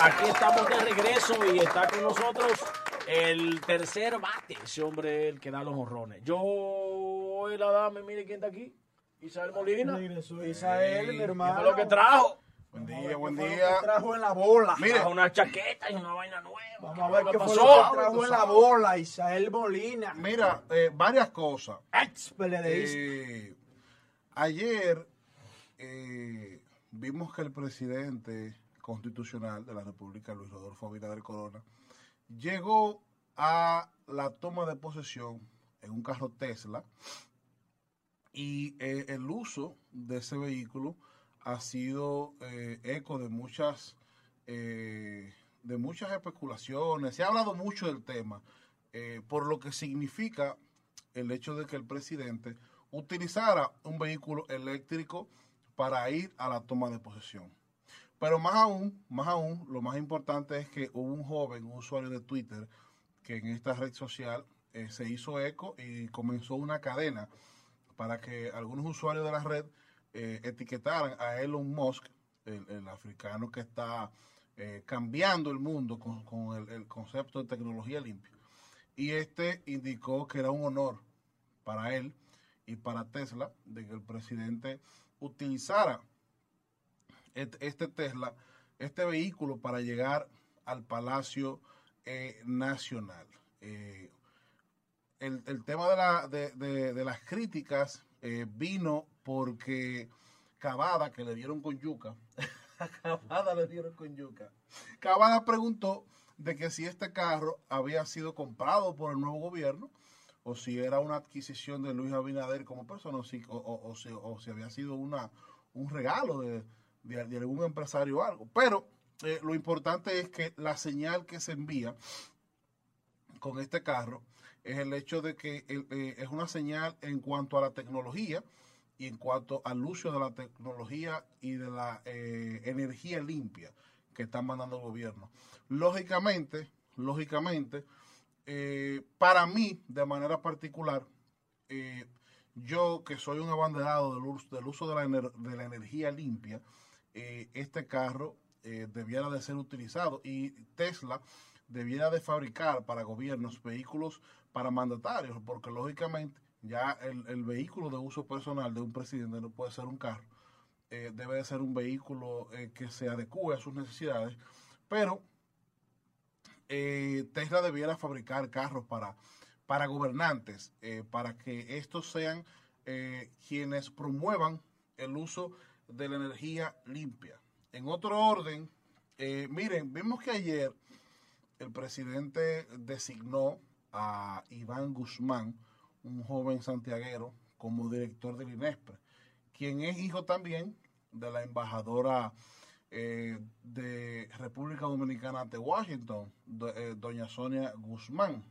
Aquí estamos de regreso y está con nosotros el tercer bate, ese hombre el que da los honrones. Yo, la dame, mire quién está aquí. Isabel Molina. Regresó Isael, mi hermano. ¿Qué es lo que trajo? Buen día, buen ¿Qué fue día. que trajo en la bola? Mire, Trajo una chaqueta y una vaina nueva. Vamos a ver qué fue pasó? lo que trajo en la bola, Isael Molina. mira, eh, varias cosas. Ex. Eh, ayer eh, vimos que el presidente constitucional de la República, Luis Rodolfo Abinader Corona, llegó a la toma de posesión en un carro Tesla y eh, el uso de ese vehículo ha sido eh, eco de muchas eh, de muchas especulaciones. Se ha hablado mucho del tema, eh, por lo que significa el hecho de que el presidente utilizara un vehículo eléctrico para ir a la toma de posesión. Pero más aún, más aún, lo más importante es que hubo un joven, un usuario de Twitter, que en esta red social se hizo eco y comenzó una cadena para que algunos usuarios de la red eh, etiquetaran a Elon Musk, el, africano que está eh, cambiando el mundo con, con el, concepto de tecnología limpia. Y este indicó que era un honor para él y para Tesla de que el presidente utilizara este Tesla, este vehículo para llegar al Palacio eh, Nacional. Eh, el, tema de, la, de, de- de las críticas vino porque Cavada, que le dieron con yuca, Cavada le dieron con yuca. Cavada preguntó de que si este carro había sido comprado por el nuevo gobierno o si era una adquisición de Luis Abinader como persona, o si, o, si, había sido una, un regalo de, de, algún empresario o algo. Pero eh, lo importante es que la señal que se envía con este carro es el hecho de que eh, es una señal en cuanto a la tecnología y en cuanto al uso de la tecnología y de la eh, energía limpia que está mandando el gobierno. Lógicamente, lógicamente, eh, para mí, de manera particular, yo que soy un abanderado del uso, del uso de, la de la energía limpia, este carro debiera de ser utilizado y Tesla debiera de fabricar para gobiernos vehículos para mandatarios, porque lógicamente ya el, vehículo de uso personal de un presidente no puede ser un carro, eh, debe de ser un vehículo eh, que se adecue a sus necesidades, pero eh, Tesla debiera fabricar carros para, para gobernantes, para que estos sean quienes promuevan el uso de la energía limpia. En otro orden, miren, vimos que ayer el presidente designó a Iván Guzmán, un joven santiaguero, como director del INESPRE, quien es hijo también de la embajadora eh, de República Dominicana ante Washington, eh, doña Sonia Guzmán.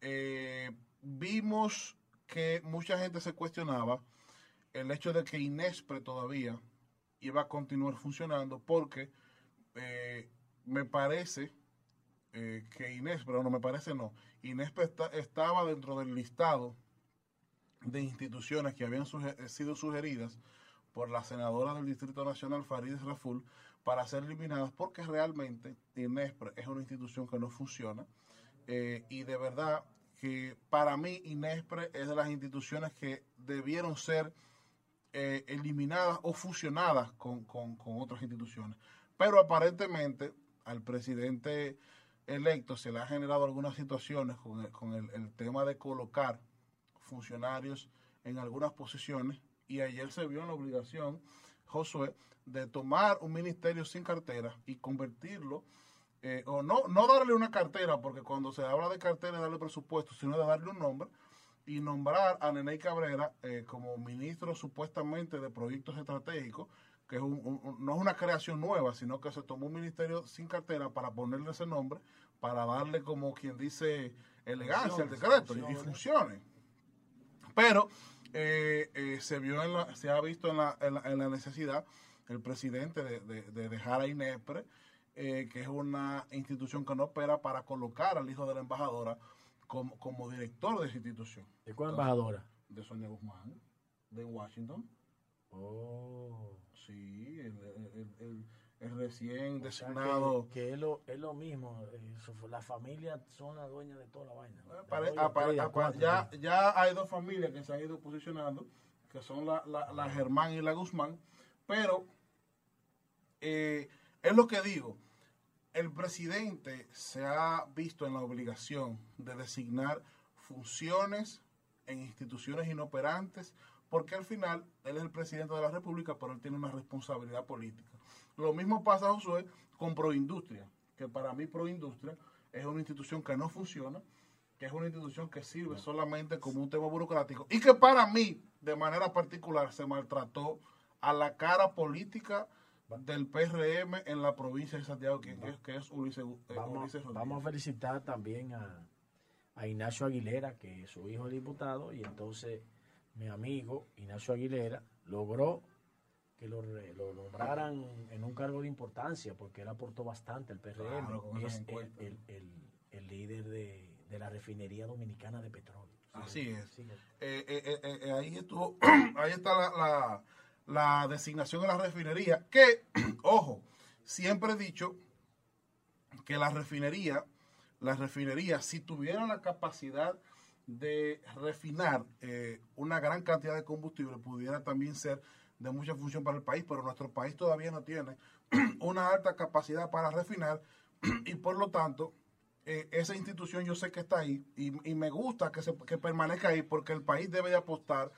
Eh, vimos que mucha gente se cuestionaba el hecho de que INESPRE todavía iba a continuar funcionando porque me parece eh, que Inés, pero no me parece no, Inés estaba dentro del listado de instituciones que habían eh, sido sugeridas por la senadora del Distrito Nacional, Farideh Raful, para ser eliminadas porque realmente INESPRE es una institución que no funciona eh, y de verdad que para mí INESPRE es de las instituciones que debieron ser eliminadas o fusionadas con, con, otras instituciones. Pero aparentemente al presidente electo se le ha generado algunas situaciones con el, con el, tema de colocar funcionarios en algunas posiciones y ayer se vio en la obligación, Josué, de tomar un ministerio sin cartera y convertirlo, eh, o no, no darle una cartera, porque cuando se habla de cartera darle presupuesto, sino de darle un nombre y nombrar a Nene Cabrera eh, como ministro supuestamente de proyectos estratégicos, que no es una creación nueva, sino que se tomó un ministerio sin cartera para ponerle ese nombre, para darle como quien dice elegancia al decreto y, funcione. Pero eh, eh, se vio en la, se ha visto en la, en la, necesidad el presidente de, dejar a INEPRE, eh, que es una institución que no opera para colocar al hijo de la embajadora como, como director de esa institución. ¿De cuál embajadora? De Sonia Guzmán, de Washington. Oh. Sí, el, recién designado. Que, es, lo, es lo mismo, eh, la familia son las dueñas de toda la vaina. Ya, ya hay dos familias que se han ido posicionando, que son la, la, Germán y la Guzmán, pero eh, es lo que digo, el presidente se ha visto en la obligación de designar funciones en instituciones inoperantes porque al final él es el presidente de la República, pero él tiene una responsabilidad política. Lo mismo pasa, Josué, con Proindustria, que para mí Proindustria es una institución que no funciona, que es una institución que sirve solamente como un tema burocrático y que para mí, de manera particular, se maltrató a la cara política del PRM en la provincia de Santiago, que, es, que es Ulises, eh, vamos, vamos, a felicitar también a, a Ignacio Aguilera, que es su hijo diputado, y entonces mi amigo Ignacio Aguilera logró que lo, nombraran en un cargo de importancia porque él aportó bastante al PRM. es el, líder de, la refinería dominicana de petróleo. Así es. Eh, eh, eh, ahí, estuvo, ahí está la, la, designación de la refinería. Que, ojo, siempre he dicho que la refinería, la refinería, si tuvieran la capacidad de refinar eh, una gran cantidad de combustible pudiera también ser de mucha función para el país, pero nuestro país todavía no tiene una alta capacidad para refinar y por lo tanto eh, esa institución yo sé que está ahí y, me gusta que, se, que permanezca ahí porque el país debe de apostar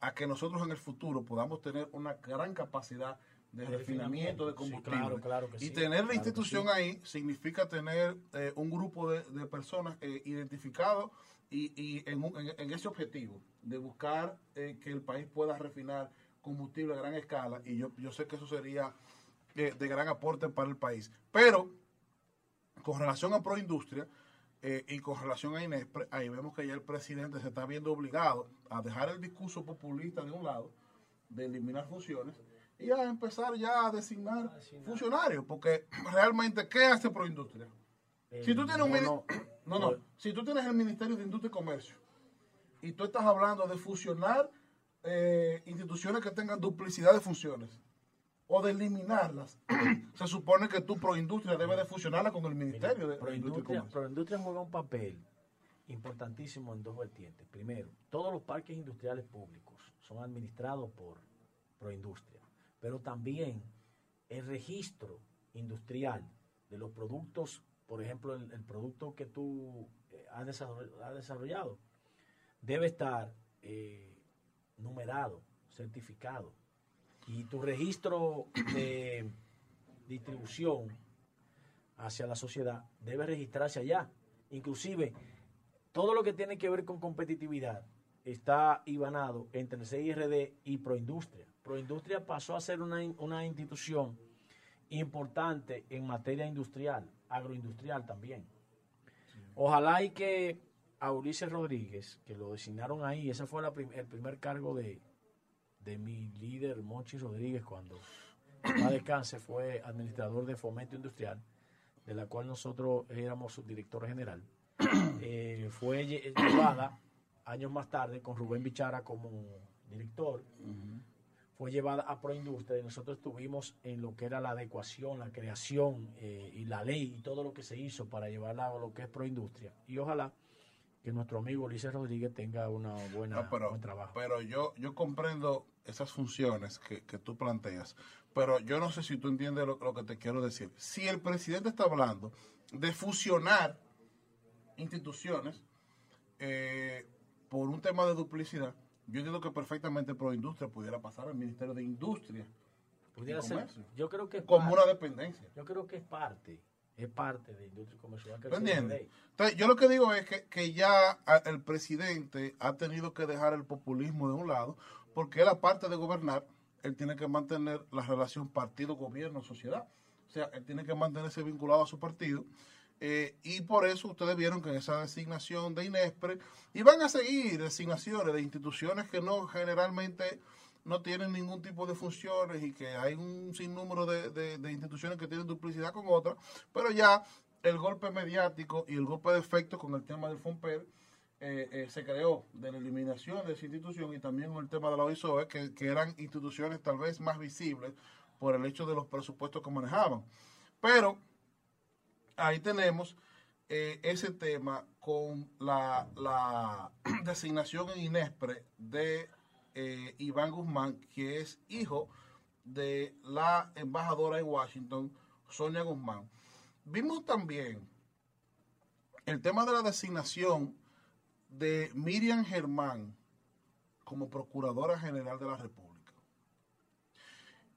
a que nosotros en el futuro podamos tener una gran capacidad de refinamiento de sí, combustible. claro, claro que y sí, tener la claro institución sí. ahí significa tener eh, un grupo de, de personas eh, identificados y, y en, un- en- en ese objetivo de buscar eh, que el país pueda refinar combustible a gran escala y yo, yo sé que eso sería eh, de gran aporte para el país. Pero con relación a Proindustria eh, y con relación a Inespre, ahí vemos que ya el presidente se está viendo obligado a dejar el discurso populista de un lado, de eliminar funciones, y a empezar ya a designar funcionarios, porque realmente, ¿qué hace Proindustria? Si tú tienes un mini- mono- no, no, si tú tienes el Ministerio de Industria y Comercio y tú estás hablando de fusionar eh, instituciones que tengan duplicidad de funciones o de eliminarlas, se supone que tú Proindustria debe de fusionarla con el Ministerio de, de Industria y Proindustria. Proindustria juega un papel importantísimo en dos vertientes. Primero, todos los parques industriales públicos son administrados por Proindustria, pero también el registro industrial de los productos, por ejemplo, el, producto que tú eh, has, desarroll- has desarrollado, debe estar eh, numerado, certificado. Y tu registro de distribución hacia la sociedad debe registrarse allá. Inclusive, todo lo que tiene que ver con competitividad está ibanado entre el CIRD y Proindustria. Proindustria pasó a ser una, una institución importante en materia industrial, agroindustrial también. Ojalá y que a Ulises Rodríguez, que lo designaron ahí, ese fue la prim- el primer cargo de, de mi líder, Monchi Rodríguez, cuando a descanse, fue administrador de fomento industrial, de la cual nosotros éramos subdirector general. Eh, fue lle- llevada años más tarde con Rubén Bichara como director. Fue llevada a Proindustria y nosotros estuvimos en lo que era la adecuación, la creación eh, y la ley y todo lo que se hizo para llevarla a lo que es Proindustria. Y ojalá que nuestro amigo Ulises Rodríguez tenga una buena, No, pero, buen trabajo. pero yo, yo comprendo esas funciones que, que tú planteas, pero yo no sé si tú entiendes lo, lo que te quiero decir. Si el presidente está hablando de fusionar instituciones eh, por un tema de duplicidad, yo entiendo que perfectamente Proindustria pudiera pasar al Ministerio de Industria Pudiera y ser, yo creo que como parte- una dependencia. Yo creo que es parte, es parte de industria igual que el ¿Me entiendes? Entonces, yo lo que digo es que, que ya el presidente ha tenido que dejar el populismo de un lado, porque él, aparte de gobernar, él tiene que mantener la relación partido-gobierno-sociedad. O sea, él tiene que mantenerse vinculado a su partido. Eh, y por eso ustedes vieron que en esa designación de Inespre, y van a seguir designaciones de instituciones que no generalmente no tienen ningún tipo de funciones y que hay un sinnúmero de, de- de instituciones que tienen duplicidad con otras, pero ya el golpe mediático y el golpe de efecto con el tema del FOMPER eh, eh, se creó de la eliminación de esa institución y también con el tema de la OISOE, que, que eran instituciones tal vez más visibles por el hecho de los presupuestos que manejaban. Pero ahí tenemos eh, ese tema con la, designación en Inespre de eh, Iván Guzmán, que es hijo de la embajadora en Washington, Sonia Guzmán. Vimos también el tema de la designación de Miriam Germán como Procuradora General de la República.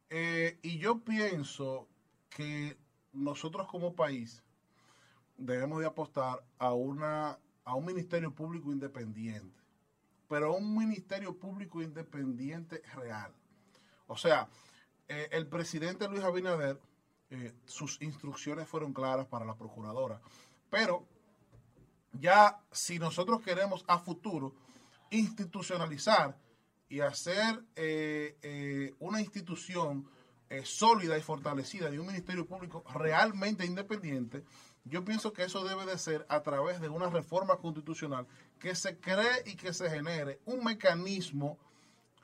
Eh, y yo pienso que nosotros como país debemos de apostar a, una, a un ministerio público independiente, pero un ministerio público independiente real. O sea, eh, el presidente Luis Abinader, eh, sus instrucciones fueron claras para la procuradora, pero ya si nosotros queremos a futuro institucionalizar y hacer eh, una institución sólida y fortalecida de un ministerio público realmente independiente, yo pienso que eso debe de ser a través de una reforma constitucional que se cree y que se genere un mecanismo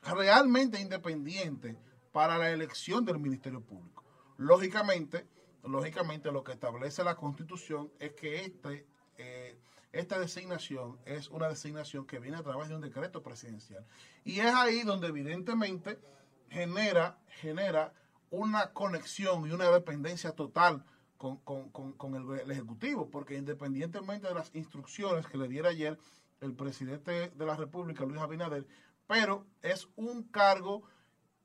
realmente independiente para la elección del Ministerio Público. Lógicamente, lógicamente lo que establece la Constitución es que este, eh, esta designación es una designación que viene a través de un decreto presidencial. Y es ahí donde evidentemente genera, genera una conexión y una dependencia total con, con- con- el, Ejecutivo, porque independientemente de las instrucciones que le diera ayer el presidente de la República, Luis Abinader, pero es un cargo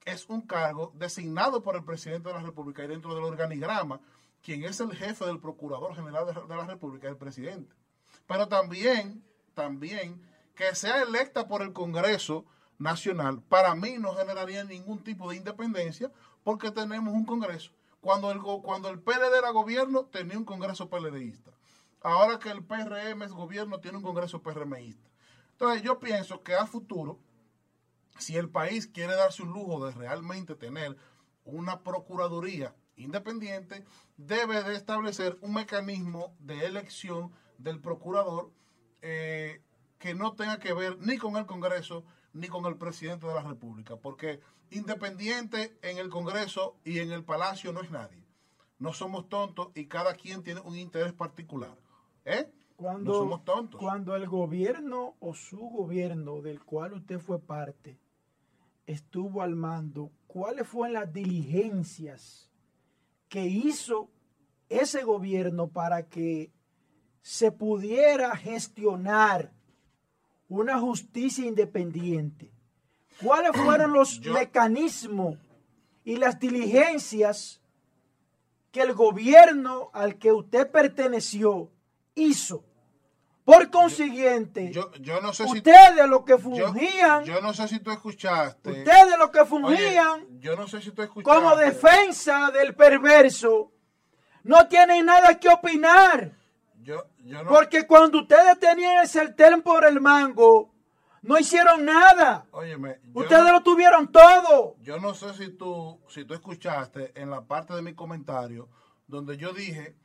es un cargo designado por el presidente de la República y dentro del organigrama, quien es el jefe del Procurador General de, de la República, el presidente. Pero también, también, que sea electa por el Congreso Nacional, para mí no generaría ningún tipo de independencia porque tenemos un Congreso. Cuando el, cuando el PLD era gobierno, tenía un Congreso PLDista. Ahora que el PRM es gobierno, tiene un Congreso PRMista. Entonces yo pienso que a futuro, si el país quiere darse un lujo de realmente tener una Procuraduría independiente, debe de establecer un mecanismo de elección del procurador eh, que no tenga que ver ni con el Congreso ni con el presidente de la República, porque independiente en el Congreso y en el Palacio no es nadie. No somos tontos y cada quien tiene un interés particular. ¿Eh? Cuando, no somos tontos. Cuando el gobierno o su gobierno del cual usted fue parte estuvo al mando, ¿cuáles fueron las diligencias que hizo ese gobierno para que se pudiera gestionar una justicia independiente? ¿Cuáles fueron los Yo- mecanismos y las diligencias que el gobierno al que usted perteneció hizo? Por consiguiente, Yo, yo no sé si ustedes los que yo, fungían, yo no sé si tú escuchaste. ustedes los que Oye, fungían yo no sé si tú escuchaste. como defensa del perverso, no tienen nada que opinar. Yo, yo no, Porque cuando ustedes tenían el sartén por el mango, no hicieron nada. óyeme, Ustedes no- lo tuvieron todo. Yo no sé si tú, si tú escuchaste en la parte de mi comentario donde yo dije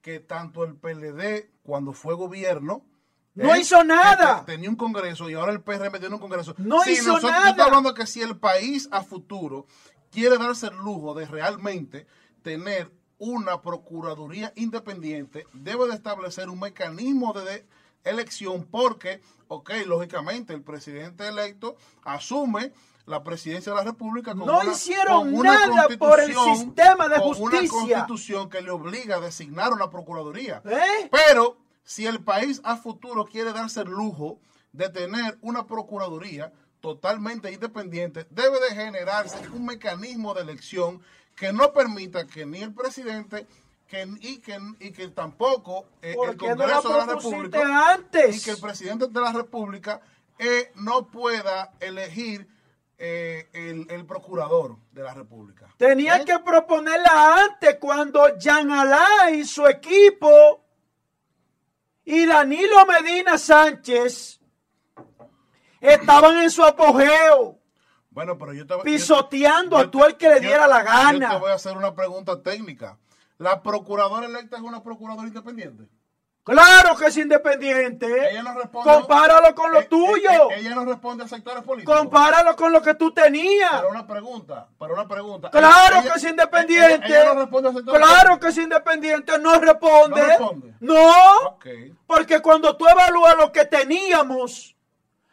que tanto el PLD cuando fue gobierno No ¿eh? hizo nada. tenía un congreso y ahora el PRM tiene un congreso. No Sí, hizo nosotros- nada. Yo estoy hablando que si el país a futuro quiere darse el lujo de realmente tener una procuraduría independiente, debe de establecer un mecanismo de, elección porque, ok, lógicamente el presidente electo asume la presidencia de la República con No una, hicieron con una nada por el sistema de con una justicia. constitución que le obliga a designar una procuraduría. ¿Eh? Pero si el país a futuro quiere darse el lujo de tener una procuraduría totalmente independiente, debe de generarse un mecanismo de elección que no permita que ni el presidente que, y, que, y que tampoco eh, ¿Por el qué no la Congreso de la República antes? y que el presidente de la República eh, no pueda elegir eh, el, el procurador de la República. Tenía que proponerla antes cuando Jean Alain y su equipo y Danilo Medina Sánchez estaban en su apogeo, Bueno, pero yo te pisoteando yo a todo el que le yo- diera la Yo te gana. voy a hacer una pregunta técnica. ¿La procuradora electa es una procuradora independiente? Claro que es independiente. Ella no responde. Compáralo con lo Eh, eh, tuyo. eh, ella no responde a sectores políticos. Compáralo con lo que tú tenías. Pero una pregunta, pero una pregunta. Claro Ella- que es independiente. Ella, ella no responde a sectores Claro políticos. que es independiente. No responde. No responde. No. Ok. Porque cuando tú evalúas lo que teníamos,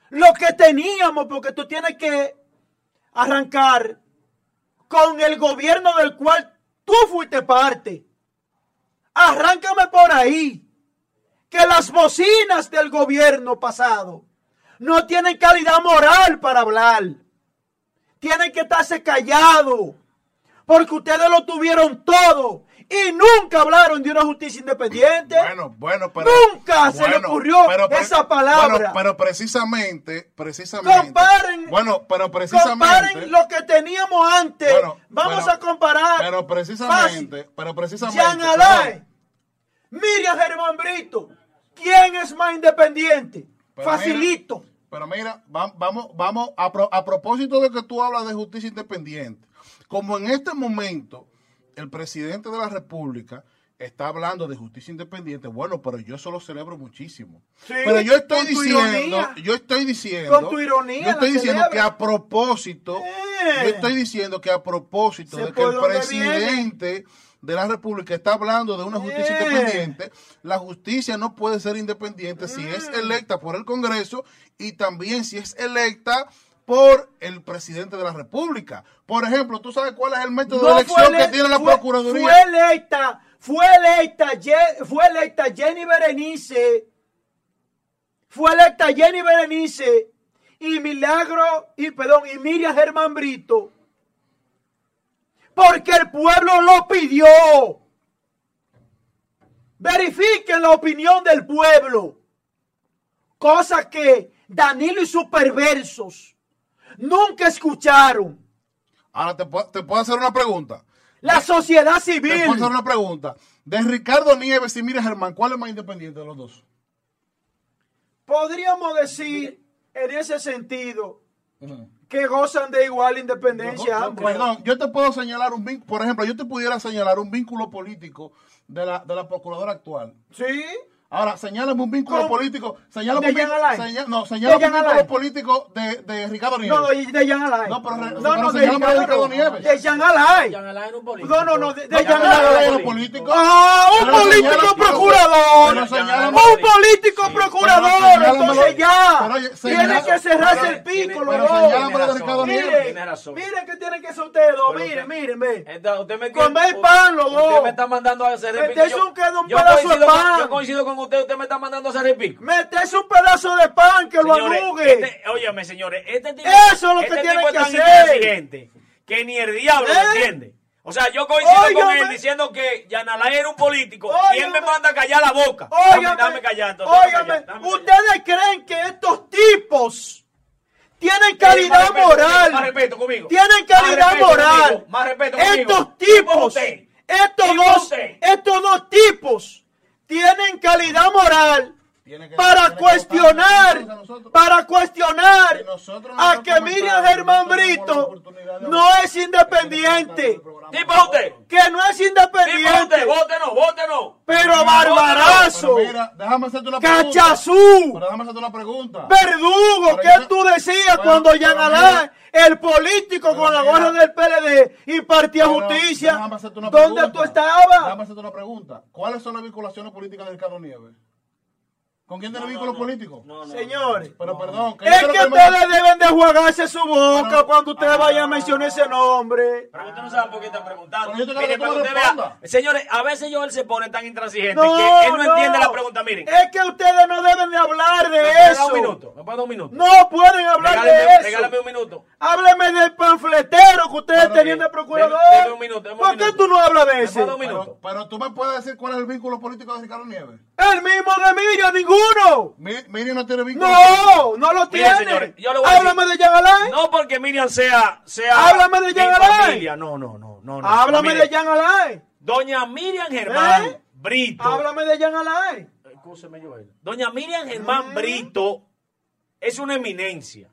lo que teníamos, porque tú tienes que arrancar con el gobierno del cual tú fuiste parte. Arráncame por ahí. Que las bocinas del gobierno pasado no tienen calidad moral para hablar. Tienen que estarse callados. Porque ustedes lo tuvieron todo. Y nunca hablaron de una justicia independiente. Bueno, bueno, pero. Nunca se le ocurrió esa palabra. Bueno, pero precisamente, precisamente. Comparen- Bueno, pero precisamente. Comparen lo que teníamos antes. Bueno, Vamos pero- a comparar. Pero precisamente, pero precisamente. Jean Alain, Miriam Germán Brito. ¿Quién es más independiente? Pero Facilito. mira, pero mira, va- vamos, vamos a, pro- a propósito de que tú hablas de justicia independiente. Como en este momento el presidente de la República está hablando de justicia independiente, bueno, pero yo eso lo celebro muchísimo. Sí, pero yo estoy diciendo, yo estoy diciendo, Con tu ironía yo estoy diciendo celebra. que a propósito, Eh. yo estoy diciendo que a propósito ¿Se de que el presidente de la República está hablando de una justicia Eh. independiente, la justicia no puede ser independiente si es Mm. electa por el Congreso y también si es electa por el presidente de la República. Por ejemplo, ¿tú sabes cuál es el método de elección que tiene la fue- Procuraduría? Fue electa, fue electa, Ye- fue electa Jenny Berenice, fue electa Jenny Berenice y Milagro, y perdón, y Miriam Germán Brito porque el pueblo lo pidió. Verifiquen la opinión del pueblo. Cosa que Danilo y sus perversos nunca escucharon. Ahora te, puedo- te puedo hacer una pregunta. La sociedad Te civil. puedo hacer una pregunta. De Ricardo Nieves y Miriam Germán, ¿cuál es más independiente de los dos? Podríamos decir en ese sentido que gozan de igual independencia No, ambos. Perdón, yo te puedo señalar un vínculo, por ejemplo, yo te pudiera señalar un vínculo político de la, de la procuradora actual. Sí. Ahora, señálame un vínculo ¿Cómo? político. Señálame ¿De un vínculo, Jan Alain? seña- no, ¿De señálame un vínculo Alain? político de, de Ricardo Nieves. No, no, de Jean Alain. No, pero re- no, pero no, de señálame a Ricardo, Ricardo Nieves. de Jean Alain. Jean Alain era un político. No, no, no, de, de No, Jean Alain Alain. era un político. Ah, un Pero político señala- procurador. Un político procurador. Entonces ya. Tiene que cerrarse pero- el pico, los pero dos. señálamelo de Ricardo Nieves. Miren, que tienen que ser ustedes dos. Miren, usted- miren, miren. Usted Comer usted- pan, los dos. Usted me está mandando a hacer el pico. Meterse Yo- un pedazo de pan. Yo coincido con usted, usted me está mandando a hacer el pico. Meterse un pedazo de pan que lo arrugue. este- óyeme, señores, este tipo, Eso es lo que este tienen tipo que hacer. que ni el diablo ¿Eh? lo entiende. O sea, yo coincido con él diciendo que Yanalay era un político y él me manda a callar la boca. Dame, Óigame, dame callar, entonces, callar, callar. ¿ustedes creen que estos tipos tienen calidad respeto moral? Más respeto conmigo. Tienen Más calidad respeto moral. conmigo, Más respeto conmigo. Estos ¿Quién fue tipos, estos ¿Quién fue dos, estos dos tipos tienen calidad moral que- para cuestionar, nosotros. para cuestionar a no que Miriam Germán Brito no es independiente, que no es independiente, Vótenos, vótenos. pero Pero barbarazo, mira, déjame hacerte una pregunta. cachazú. Pero déjame hacerte una pregunta. Verdugo, ¿qué yo- tú decías Bueno, cuando Alain, el político con la gorra del PLD, impartía Pero justicia? ¿Dónde pregunta. tú estabas? Déjame hacerte una pregunta. ¿Cuáles son las vinculaciones políticas de Ricardo Nieves? ¿Con quién tiene vínculos políticos? Señores, Pero perdón. es yo que ustedes deben de jugarse su boca cuando ustedes vayan a Ah. mencionar ese nombre. Pero usted no sabe por qué está preguntando. Pero yo te quiero Mire, que tú para me que usted vea. respondas. Señores, a veces yo él se pone tan intransigente No, que él no, entiende la pregunta. Miren, Es que ustedes no deben de hablar de ¿me puede dar eso. un minuto? ¿Me puede un minuto? No pueden hablar de eso. regálame un minuto. Hábleme del panfletero que ustedes Pero, tenían de procurador. deme un minuto, deme un ¿Por qué tú no hablas de. Pero, pero tú me puedes decir cuál es el vínculo político de Ricardo Nieves. El mismo de Miriam, ninguno. Mi- Miriam no tiene vínculo. No, no lo tiene. señores, yo le voy a Háblame decir- de Jan Alain. No porque Miriam sea. sea Háblame de Jan Alain. familia. No, no, no. no, no. Háblame de Jan Alain. Doña Miriam Germán ¿Eh? Brito. Háblame de Jan Alain. Escúcheme, Joel. Doña Miriam Germán Brito es una eminencia.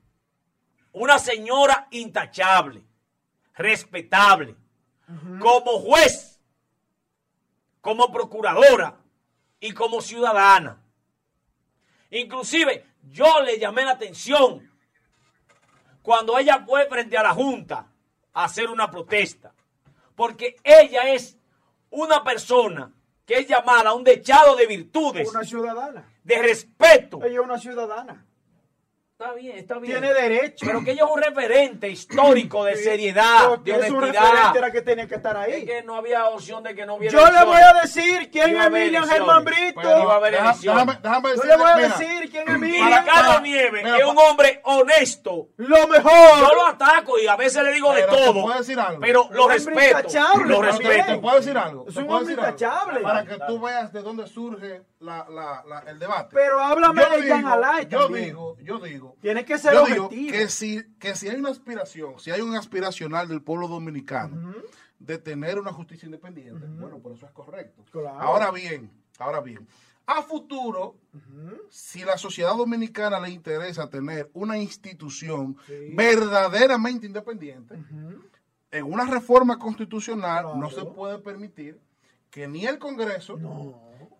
Una señora intachable, respetable, como juez, como procuradora y como ciudadana. Inclusive, yo le llamé la atención cuando ella fue frente a la Junta a hacer una protesta. Porque ella es una persona que es llamada un dechado de virtudes, Una ciudadana. de respeto. Ella es una ciudadana. Está bien, está bien. Tiene derecho. Pero que ella es un referente histórico de seriedad, de es un honestidad. referente era que tenía que estar Es ahí. que no había opción de que no hubiera Yo le voy a decir quién Iba es Miriam. Germán Brito. Pero Iba a haber déjame, déjame Yo le voy a mira, decir quién es Para Miriam. Carlos Mira, Nieves es un hombre honesto. Lo mejor. Yo lo ataco y a veces le digo de Pero, ¿te todo. puedo decir algo? Pero lo respeto. Lo respeto. ¿Te puedo decir algo? Es ¿Te un hombre intachable. Para que tú veas de dónde surge la, la, la- el debate. Pero háblame Yo de Jan digo- Yo digo, yo digo. Tiene que ser yo digo objetivo. que si, que si hay una aspiración, si hay un aspiracional del pueblo dominicano de tener una justicia independiente, bueno, por eso es correcto. Claro. Ahora bien, ahora bien, a futuro, si la sociedad dominicana le interesa tener una institución verdaderamente independiente, en una reforma constitucional no se puede permitir que ni el Congreso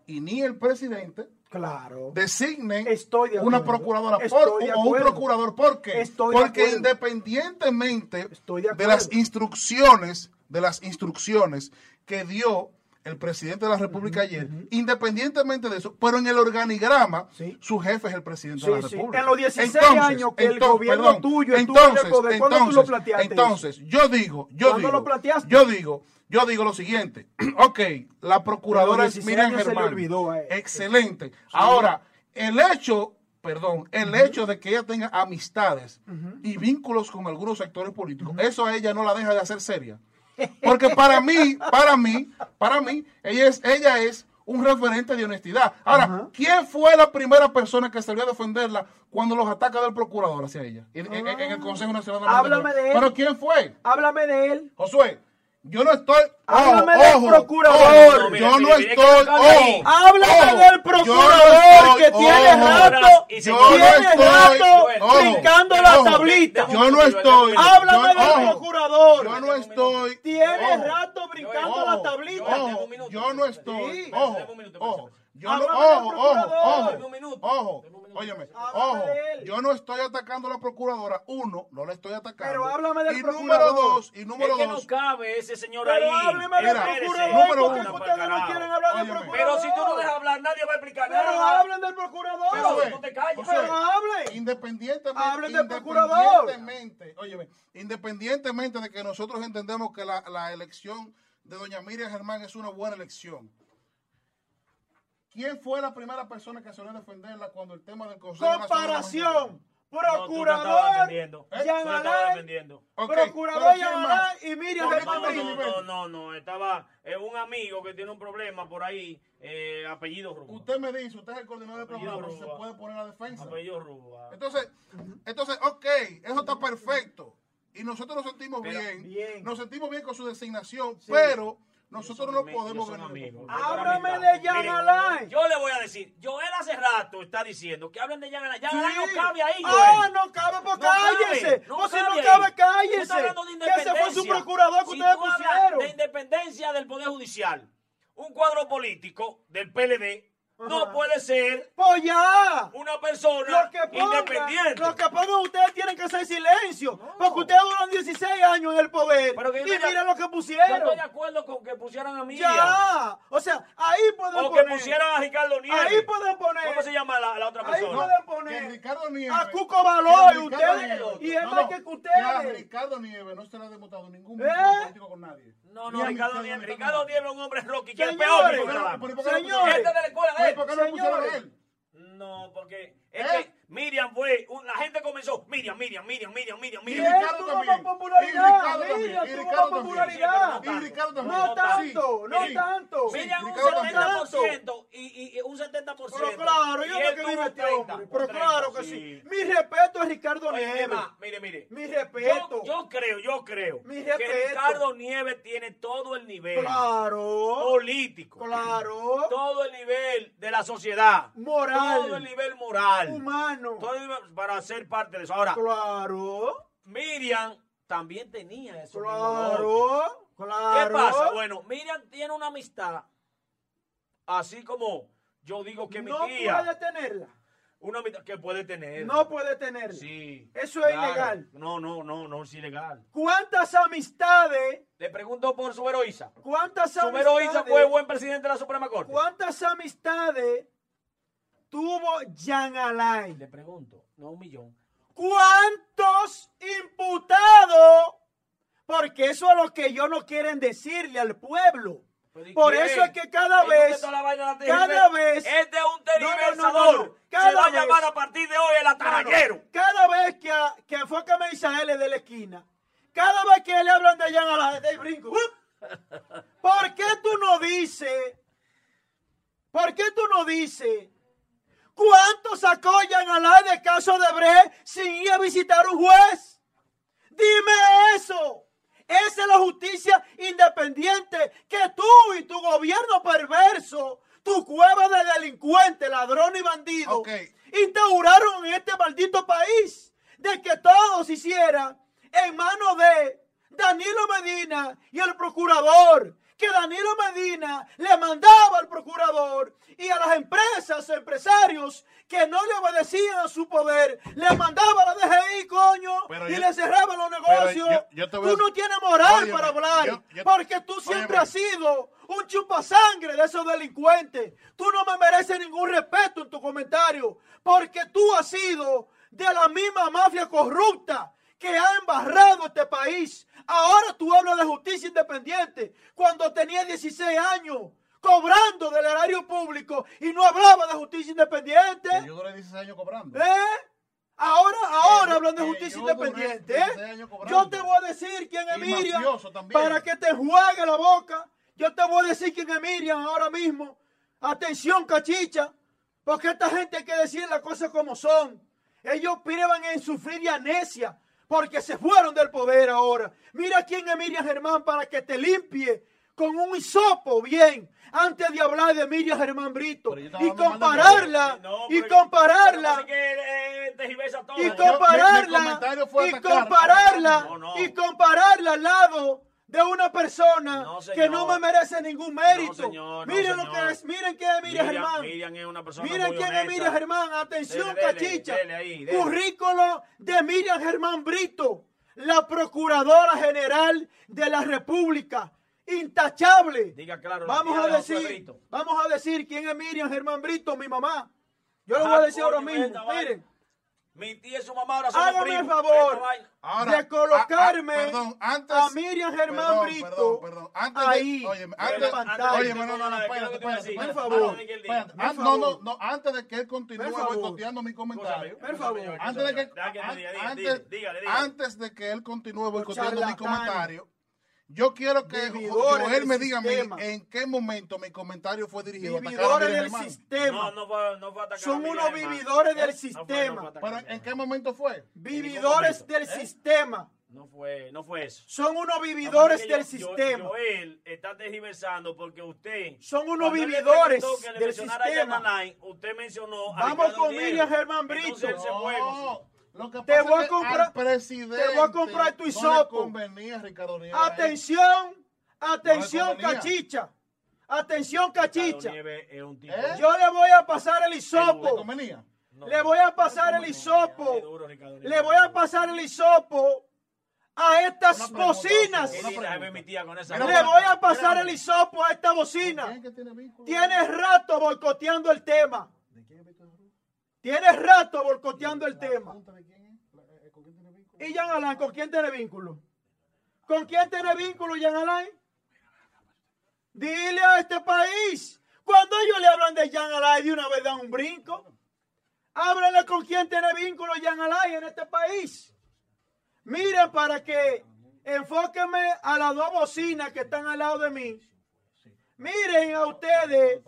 y ni el presidente Claro. designen Estoy de una procuradora por- o un procurador. ¿Por qué? Estoy Porque independientemente Estoy de de las instrucciones, de las instrucciones que dio el presidente de la República ayer, independientemente de eso, pero en el organigrama, Sí. su jefe es el presidente Sí, de la sí. República. En los 16 años que el gobierno tuyo estuvo en el poder, ¿cuándo tú lo planteaste Entonces, yo digo, yo ¿Cuándo digo, lo yo digo, yo digo lo siguiente, ok, la procuradora es 16 Miriam Germán, olvidó a él. excelente. Ahora, el hecho, perdón, el hecho de que ella tenga amistades y vínculos con algunos sectores políticos, eso a ella no la deja de hacer seria. Porque para mí, para mí, para mí, ella es, ella es un referente de honestidad. Ahora, Ajá. ¿quién fue la primera persona que salió a defenderla cuando los ataques del procurador hacia ella? En, en- en el Consejo Nacional de la Háblame de él. Pero ¿quién fue? Háblame de él. Josué, yo no estoy. Háblame ojo, del ojo, procurador. ojo, yo no estoy. ojo, Háblame ojo, del procurador no que estoy- tiene rato, yo tiene rato brincando la tablita. Yo no estoy. Háblame del procurador. Yo no estoy. Tiene rato brincando la tablita. Yo no estoy. Ojo, Deme un minuto, ojo. Yo no, ojo, ojo, ojo, minuto. ojo, óyeme, ojo, yo no estoy atacando a la procuradora, uno, no la estoy atacando. Pero háblame del y procurador. número dos, y número es que dos, no cabe ese señor Pero ahí. hábleme del procurador número porque uno. ustedes no quieren hablar del procurador. Pero si tú no dejas hablar, nadie va a explicar Pero nada. hablen del procurador. Pero no te calles. Pero hablen. Independientemente, Hablen del procurador. independientemente, óyeme, independientemente de que nosotros entendemos que la, la elección de doña Miriam Germán es una buena elección. ¿Quién fue la primera persona que salió a defenderla cuando el tema del Consejo de Comparación. Procurador defendiendo. Jean Alain. Procurador Jean y Miriam Germán No, no, no, no, estaba eh, un amigo que tiene un problema por ahí, eh, apellido Rúa. Usted me dice, usted es el coordinador del programa, se puede poner a defensa. Apellido Rúa. Entonces, entonces, ok, eso está perfecto. Y nosotros nos sentimos bien. Nos sentimos bien con su designación, pero nosotros no podemos amigos. Háblame de Mire, Alain. Yo le voy a decir, Joel hace rato está diciendo que hablen de Jean Alain. Jean Alain Sí. no cabe ahí, Ah, no cabe, pues No cabe, cállese. no pues si no cabe, cállese. estás hablando de Que ese fue su procurador que Si ustedes pusieron. de independencia del Poder Judicial, un cuadro político del PLD no puede ser Pues ya. una persona Lo que independiente. lo que pongan ustedes tienen que hacer silencio. Porque ustedes duran 16 años en el poder. Pero que yo y miren lo que Yo pusieron. estoy de acuerdo con que pusieran a Miriam. Ya. O sea, ahí pueden O que poner. pusieran a Ricardo Nieves. Ahí pueden poner. ¿Cómo se llama la, la otra Ahí persona? pueden Que poner. Ricardo Nieves. A Cuco Baloy, que ustedes. Nieves- Y es no, más no, que ustedes. Ricardo Nieves no se le ha demostrado ningún ¿Eh? político con nadie. No, no, Ricardo Nieves. Ricardo. Nieves es un hombre Rocky, que es peor tipo que Pero, la pero, ¿por qué no Señores. pusieron- Este de la escuela de él. ¿Por qué no pusieron a él? No, porque es ¿Eh? que Miriam fue, la gente comenzó, Miriam, Miriam, Miriam, Miriam, Miriam, Y Miriam. Él Ricardo tuvo también. más popularidad, Y Ricardo Miriam también. Y tuvo Ricardo más también. popularidad. Y Ricardo también. No tanto, no tanto. Miriam un Ricardo también. 70% y, y, y un 70%. Pero claro, yo Y que 30, hombre. un Pero 30, claro que sí. Mi respeto a Ricardo Nieves. Mire, mire. Mi Yo, respeto. yo creo, yo creo Mi que respeto. Ricardo Nieves tiene todo el nivel Claro. político, Claro. todo el nivel de la sociedad, Moral. todo el nivel moral, Humano. Todo para ser parte de eso. Ahora, Claro. Miriam también tenía eso. Claro. Claro. ¿Qué pasa? Bueno, Miriam tiene una amistad, así como yo digo que mi no tía, puede tenerla. una amistad que puede tener. No puede tenerla. Sí. Eso es ilegal. No, no, no, no es ilegal. ¿Cuántas amistades? Le pregunto por su heroísa. ¿Cuántas Su heroísa amistades? fue buen presidente de la Suprema Corte. ¿Cuántas amistades tuvo Jean Alain? Le pregunto, no un millón. ¿Cuántos imputados? Porque eso es lo que ellos no quieren decirle al pueblo. Pero, ¿y Por eso es que cada ¿Y por qué vez, la la cada vez- Este es un No, no, no, tergiversador. no. Cada Se va a vez- llamar a partir de hoy el atarayero. cada vez que, a- que a Misael de la esquina, cada vez que le hablan de Jean Alain, de brinco. ¿Por qué tú no dices? ¿Por qué tú no dices? ¿Cuánto sacó Jean Alain del caso de Bre sin ir a visitar un juez? Dime eso. Esa es la justicia independiente que tú y tu gobierno perverso, tu cueva de delincuentes, ladrones y bandidos, instauraron en este maldito país de que todo se hiciera en manos de Danilo Medina y el procurador. Que Danilo Medina le mandaba al procurador y a las empresas, empresarios que no le obedecían a su poder, le mandaba a la DGI, coño, Pero y yo- le cerraba los negocios. yo- yo te voy a- Tú no tienes moral para hablar, porque tú siempre has sido un chupasangre de esos delincuentes. Tú no me mereces ningún respeto en tu comentario, porque tú has sido de la misma mafia corrupta que ha embarrado este país. Ahora tú hablas de justicia independiente cuando tenía 16 años cobrando del erario público y no hablaba de justicia independiente. Que yo duré 16 años cobrando. ¿Eh? Ahora, ahora Eh, hablan de eh, justicia yo independiente. 16 ¿eh? Yo te voy a decir quién es Y Miriam para que te juegue la boca. Yo te voy a decir quién es Miriam ahora mismo. Atención, cachicha, porque esta gente hay que decir las cosas como son. Ellos privan en sufrir y anesia porque se fueron del poder ahora. Mira quién es Miriam Germán para que te limpie con un hisopo bien antes de hablar de Miriam Germán Brito y compararla No, y compararla que, eh, y Yo- Yo- mi compararla y compararla No, no. y compararla al lado de una persona No, que no me merece ningún mérito. No, señor, no, miren lo que es, miren quién es Miriam, Germán. Miriam es una persona Miren muy quién es. Miriam Germán. Atención, Dele, dele, cachicha. dele ahí, dele. Currículo de Miriam Germán Brito, la Procuradora General de la República. Intachable. Diga claro, la Vamos a decir, vamos a decir quién es Miriam Germán Brito, mi mamá. Yo Ah, voy a decir ahora mismo. Miren, Mi tía y su mamá ahora son hágame el favor. Ahora, de colocarme ah, ah, perdón, antes- a Miriam Germán perdón, Brito perdón, perdón. Antes de- ahí óyeme, antes- pantalla. Oye, no, no, no, ¿qué es lo espérate, que te voy a espérate, espérate. Favor. De Espérate, no, no, favor. no, antes de que él continúe boicoteando mi comentario. Por favor. Antes de que, antes, dígale, dígale. antes de que él continúe boicoteando mi comentario, yo quiero que del me diga a mí en qué momento mi comentario fue dirigido a atacar a Vividores del sistema. No, no fue, no fue a Son unos vividores del sistema. fue atacar Pero a ¿en qué momento fue? Vividores momento, del ¿eh? sistema. No fue, no fue eso. Son unos vividores del yo- yo- sistema. Joel está tergiversando porque usted. Son unos él vividores preguntó que le del a sistema. Yananay, usted mencionó a Vamos Ricardo con. Miriam Germán Brito. Entonces él se fue. No, lo que Te pasa voy a comprar- presidente te voy a comprar tu No hisopo. Ricardo Nieves ahí. Atención, atención, cachicha. Atención, cachicha. Nieves es un tipo. ¿Eh? Yo le voy a pasar el ¿Le hisopo. convenía? No, Le voy a pasar el hisopo. duro. Le voy a pasar el hisopo a estas pregunta, bocinas. ¿Qué Una dice pregunta. mi tía con esa Mira, Le voy a pasar el hisopo a esta ¿Quién bocina. Tienes rato boicoteando el tema. ¿De quién es Víctor Cruz? Tienes rato boicoteando el ¿La tema. eh. ¿Y Jean Alain con quién tiene vínculo? ¿Con quién tiene vínculo Jean Alain? Dile a este país. Cuando ellos le hablan de Jean Alain, de una vez dan un brinco. Háblenle con quién tiene vínculo Jean Alain en este país. Miren para que enfóquenme a las dos bocinas que están al lado de mí. Miren a ustedes,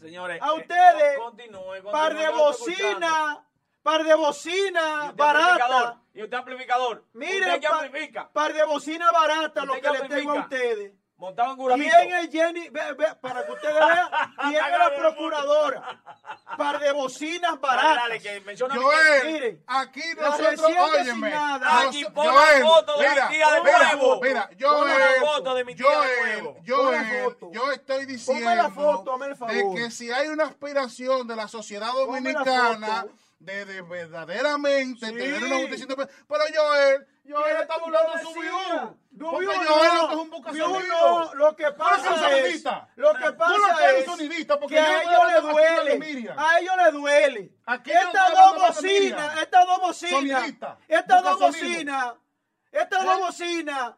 Señores, a eh, ustedes, continúe, par de bocina, par de bocina barata. Y usted amplificador. Usted que amplifica. par de bocina barata lo que le tengo a ustedes. Montado en guramito. ¿Quién es Jenny? Ve, ve, para que ustedes vean, ¿quién es la procuradora? Par de bocinas Dale, baratas. dale, que menciona mi- Joel, Miren, aquí la nosotros, óyeme. Aquí pon la Joel, foto de mi mira, tía de mira, nuevo. Mira, Pon la Joel, foto de mi tía de Joel. Pon la Joel, foto. yo estoy diciendo Ponme la foto, hazme el de favor. que si hay una aspiración de la sociedad Ponme la dominicana foto. De, de verdaderamente Sí. tener una justicia independiente, pero Joel, Joel ¿Qué está lo su view. No, Porque Joel no, lo que es un no, Lo que pasa es, lo que Tú no pasa eres es sonidista porque que a ellos de duele, a ellos les duele. Estas dos bocinas, estas dos bocinas, estas dos bocinas, estas dos bocinas,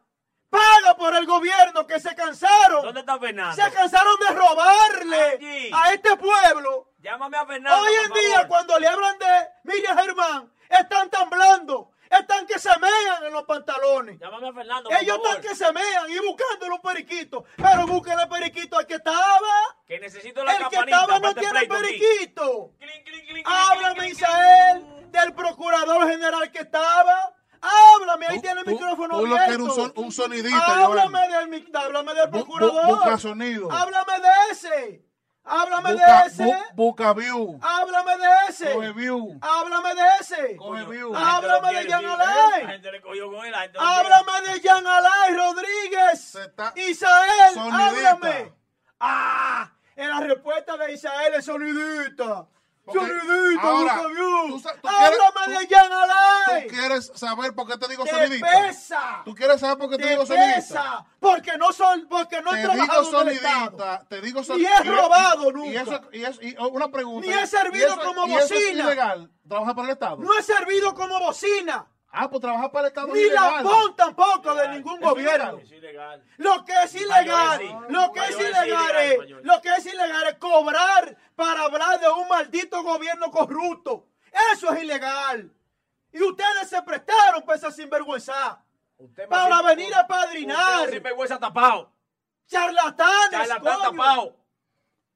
paga por el gobierno que se cansaron. ¿Dónde está Fernando? Se cansaron de robarle Allí. a este pueblo. Llámame a Fernando. Hoy en por día, favor. cuando le hablan de Miriam Germán, están temblando, están que se mean en los pantalones. Llámame a Fernando. por Ellos favor. están que se mean y buscándole un periquito. Pero búsquenle periquito al que estaba. Que necesito la El que estaba no tiene periquito. Háblame, Isael, del procurador general que estaba. Háblame, ahí tiene el tú- micrófono tú lo que abierto. un son- un sonidista, Háblame del, háblame del Bu- bu- procurador. busca sonido. Háblame de ese. Háblame Busca, de ese. bu- busca view. Háblame de ese. Coge view. Háblame de ese. Coge view. Háblame de. La gente le cogió con él. lo quiere. Háblame de Jean Alain Rodríguez. Está- Isael, háblame. Ah, en la respuesta de Isael es sonidista. Sonidista, ahora, tú tú Háblame tú- de Jean ¿Tú Alain. quieres saber por qué te digo Te sonidista? pesa. ¿Tú quieres saber por qué te, Te digo sonidista? pesa. Porque no son, porque no he Te digo trabajado Estado. sonidista, te digo Ni sonidista. he robado Y nunca. eso, y eso, y una pregunta. Ni he servido ¿y eso- como y eso es bocina. ilegal? ¿Trabajar para el Estado? No he servido como bocina. Ah, pues trabajar para el Estado es Ni la. PON tampoco de ningún es gobierno. ilegal. Lo que es ilegal, sí. lo que es ilegal es, lo que es ilegal es cobrar para hablar de un maldito gobierno corrupto. Eso es ilegal. Y ustedes se prestaron para esa sinvergüenza. Usted Para venir a padrinar. sin vergüenza tapado. Charlatanes. Charlatán coño. tapado.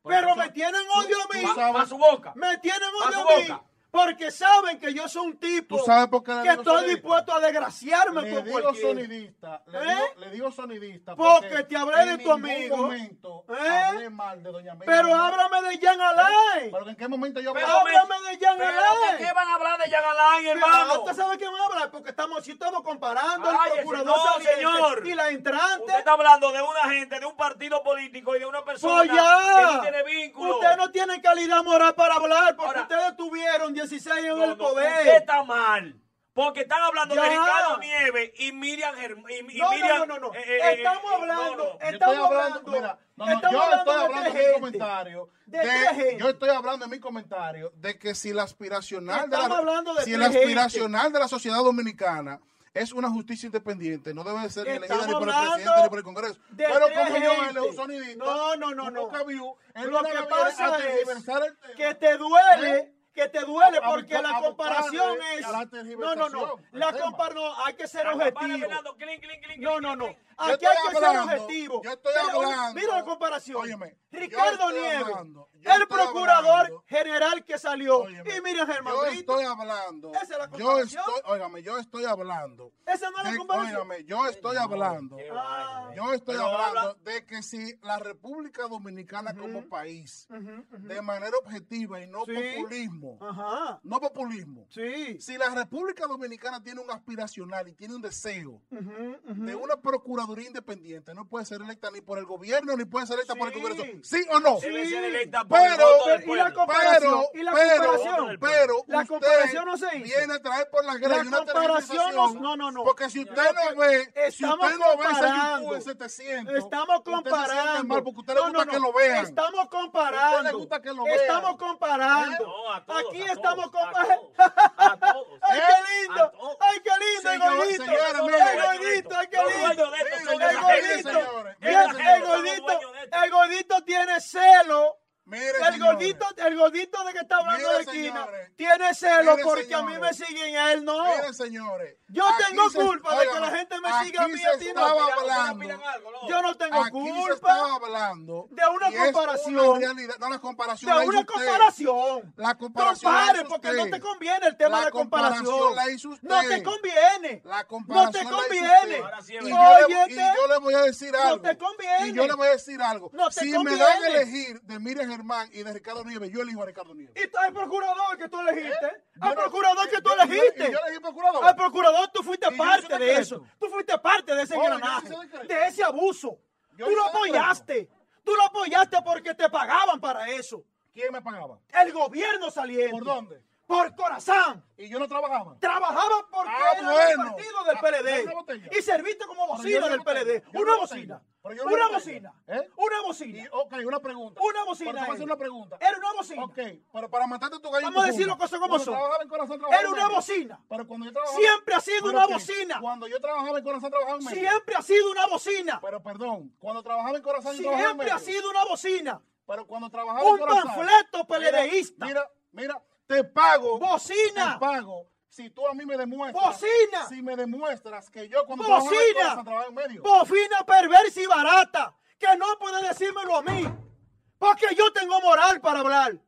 Pero me tienen odio a mí. tú sabes- Pa su boca. Me tienen odio su a mí. Porque saben que yo soy un tipo ¿Tú sabes por qué le que estoy sonidista? dispuesto a desgraciarme Le con digo cualquiera. sonidista, le, ¿Eh? digo, le digo sonidista Porque te hablé de tu amigo. momento ¿Eh? hablé mal de doña Miriam. Pero háblame de Jan Alain. ¿Pero en qué momento yo hablé? Háblame de Jan Pero Alain. ¿de qué van a hablar de Jan Alain, hermano? ¿Usted sabe quién habla? Porque estamos, si estamos comparando Ay, el procurador no, señor. y la entrante. Usted está hablando de una gente, de un partido político y de una persona Pues ya. que no tiene vínculo. Usted no tiene calidad moral para hablar porque Ahora- ustedes tuvieron 16 en No, el no, poder. Usted está mal. Porque están hablando Ya. de Ricardo Nieves y Miriam Germ- y, y No, Miriam. no, no, no, no. eh, eh, Estamos eh, hablando, no, no. eh, Yo Estamos estoy hablando, hablando- mira, no, no, estamos yo hablando estoy de hablando en mi comentario. De yo estoy hablando en mi comentario de que si la aspiracional de la, hablando de si gente. aspiracional de la sociedad dominicana es una justicia independiente, no debe ser ni elegida ni por el presidente ni por el Congreso. Pero como yo él un sonidista, No, no, no, no. bocaviu, él Lo que pasa es el que te duele, ¿Eh? Que te duele A- a porque la comparación buscarle es no, no, no, la tema. comparación hay que ser campana objetivo. Fernando, clink, clink, clink, No, no, no. Aquí hay que ser objetivo. yo estoy Mira, hablando. Mira la comparación. Óyeme, Ricardo Nieves, hablando, el procurador hablando. general que salió, Óyeme, y Miriam Germán yo estoy hablando. Esa es la yo estoy, óigame, yo estoy hablando. Esa no es la comparación. óigame, yo estoy hablando. Ah. Yo estoy hablando habla- de que si la República Dominicana como país, de manera objetiva y no Sí. Populismo, Ajá. no populismo, Sí. si la República Dominicana tiene un aspiracional y tiene un deseo Ujú, ujú. de una Procuraduría independiente, no puede ser electa ni por el gobierno ni puede ser electa por el Sí. Congreso. ¿Sí o no? Debe ser Sí. electa por el Pero- voto del y la comparación, Pero, y la pero, comparación. pero La usted comparación no se hizo. viene a traer por las grades La comparación no- no, no, no. Porque si usted no ve, si estamos usted no ve ese comparando. YouTube en 700, Estamos usted se siente comparando. mal porque usted le No, gusta no, que no. lo vean. Estamos comparando. Usted le gusta que lo vean. Estamos comparando. No, Aquí a estamos todos, a todos, a todos. ¡Ay, qué lindo! ¡Ay, qué lindo! ¡El gordito! ¡El gordito! El gordito, el, gordito, el gordito tiene celo. Mire, El señores, gordito, el gordito de que está hablando Mire, de esquina señores. tiene celo Mire, porque a mí me señores. siguen a él no. Miren, señores. Yo tengo se- culpa de que la gente me siga a mí a ti no. hablando. algo, ¿no? Yo no tengo Aquí culpa hablando de una comparación. una realidad. No, la comparación la de hizo una comparación. La comparación la Compare, porque no te conviene el tema La de comparación. la. No te conviene. La no comparación te la hizo conviene. y, yo le, voy a decir No algo. te conviene. Y yo le voy a decir algo. No te si me dan a elegir de Miriam Germán y de Ricardo Nieves, yo elijo a Ricardo Nieves. Y tú, al procurador que tú elegiste. ¿Eh? Al Yo no- procurador que tú yo- yo- elegiste. y yo elegí procurador. Al procurador tú fuiste yo parte de eso. Tú fuiste parte de ese Oh, yo engranaje. De ese abuso. Yo tú lo apoyaste. Tú lo apoyaste porque te pagaban para eso. ¿Quién me pagaba? El gobierno saliente. ¿Por dónde? Por Corazán. Y yo no trabajaba. Trabajaba porque Ah, era bueno. del partido del Ah, PLD. y serviste como Pero bocina del. PLD. Una bocina. Pero Una botella. bocina. ¿Eh? Una Y, bocina. ok, una pregunta. Una Pero bocina. te voy a hacer una pregunta. Era una bocina. Ok, pero para matarte tu gallo. Vamos a decir las cosas como son. trabajaba en Corazón, Era una medio. bocina. Pero cuando yo trabajaba. Siempre ha sido Pero una ok, bocina. Cuando yo trabajaba en Corazón, trabajaba en medio. Siempre ha sido una bocina. Pero perdón, cuando trabajaba en Corazón, yo trabajaba en Siempre ha medio. sido una bocina. Pero cuando trabajaba Un en Corazón. panfleto mira, peledeísta. Mira, mira, te pago. Bocina. Te pago. Si tú a mí me demuestras. Bocina. Si me demuestras que yo cuando Bocina. Trabajaba en medio. Bocina perversa y barata. Que no puede decírmelo a mí. Porque yo tengo moral para hablar.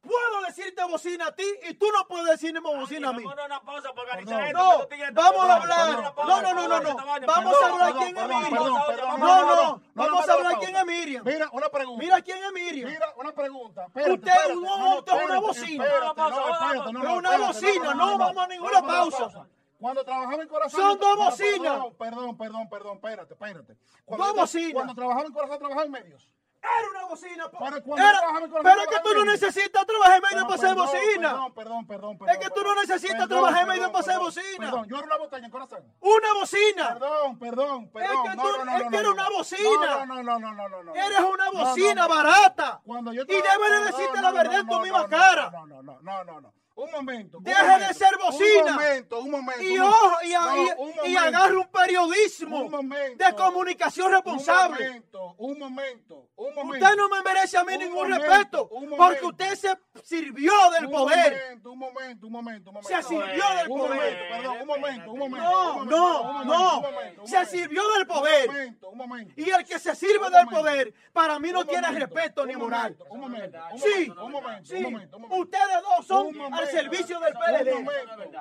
Puedo decirte bocina a ti y tú no puedes decirme bocina a mí. Vámonos a una pausa para Perdón. organizar esto, No, vamos a hablar. No, no, no, no, vamos a no. Vamos a hablar perdón, quién es Miriam. perdón, perdón, perdón, No, no. no, Vamos a hablar quién es Miriam. Mira, una pregunta. Mira quién es Miriam. Mira, una pregunta. Espérate, Usted espérate. un No, no, monte, una espérate, bocina. espérate, Una vamos, vamos. bocina, no vamos a ninguna Vamos una pausa. Cuando trabajaba en Corazón. Son dos bocinas. Perdón, perdón, perdón, espérate, espérate. Dos bocinas. Cuando trabajaba en Corazón, trabajaba en medios. Era una bocina. Pero cuando Era- Corazón, pero es que tú no necesitas trabajar en medio Pero para ser perdón, bocina. Perdón, perdón, perdón, Es que tú no necesitas Perdón, trabajar en medio para ser perdón, bocina. Perdón, yo era una botella en Corazón. Una bocina. Perdón, perdón, perdón. que no, tú- no, no, es no, que no, era una bocina. No, no, no, no, no, no. Eres una bocina barata. Cuando yo y debes de decirte la verdad en tu misma no, cara. No, no, no, no, no, no. Un momento. un Deje de momento, ser bocina. Un momento, un momento. y ojo, y, No, y- y agarre un periodismo Un momento. de comunicación responsable. Un momento, un momento, un momento. Usted no me merece a mí Un ningún respeto, porque usted se sirvió del Un poder. momento, un momento, un momento, un momento. Se sirvió del Un poder. momento, perdón, un momento, un momento. No, no, no. Se sirvió del poder. Un momento, un momento. Y el que se sirve del poder, para mí no tiene respeto ni moral. Un momento, un Sí, momento, un momento, sí. un momento, un momento. Ustedes dos son. Al servicio del PLD.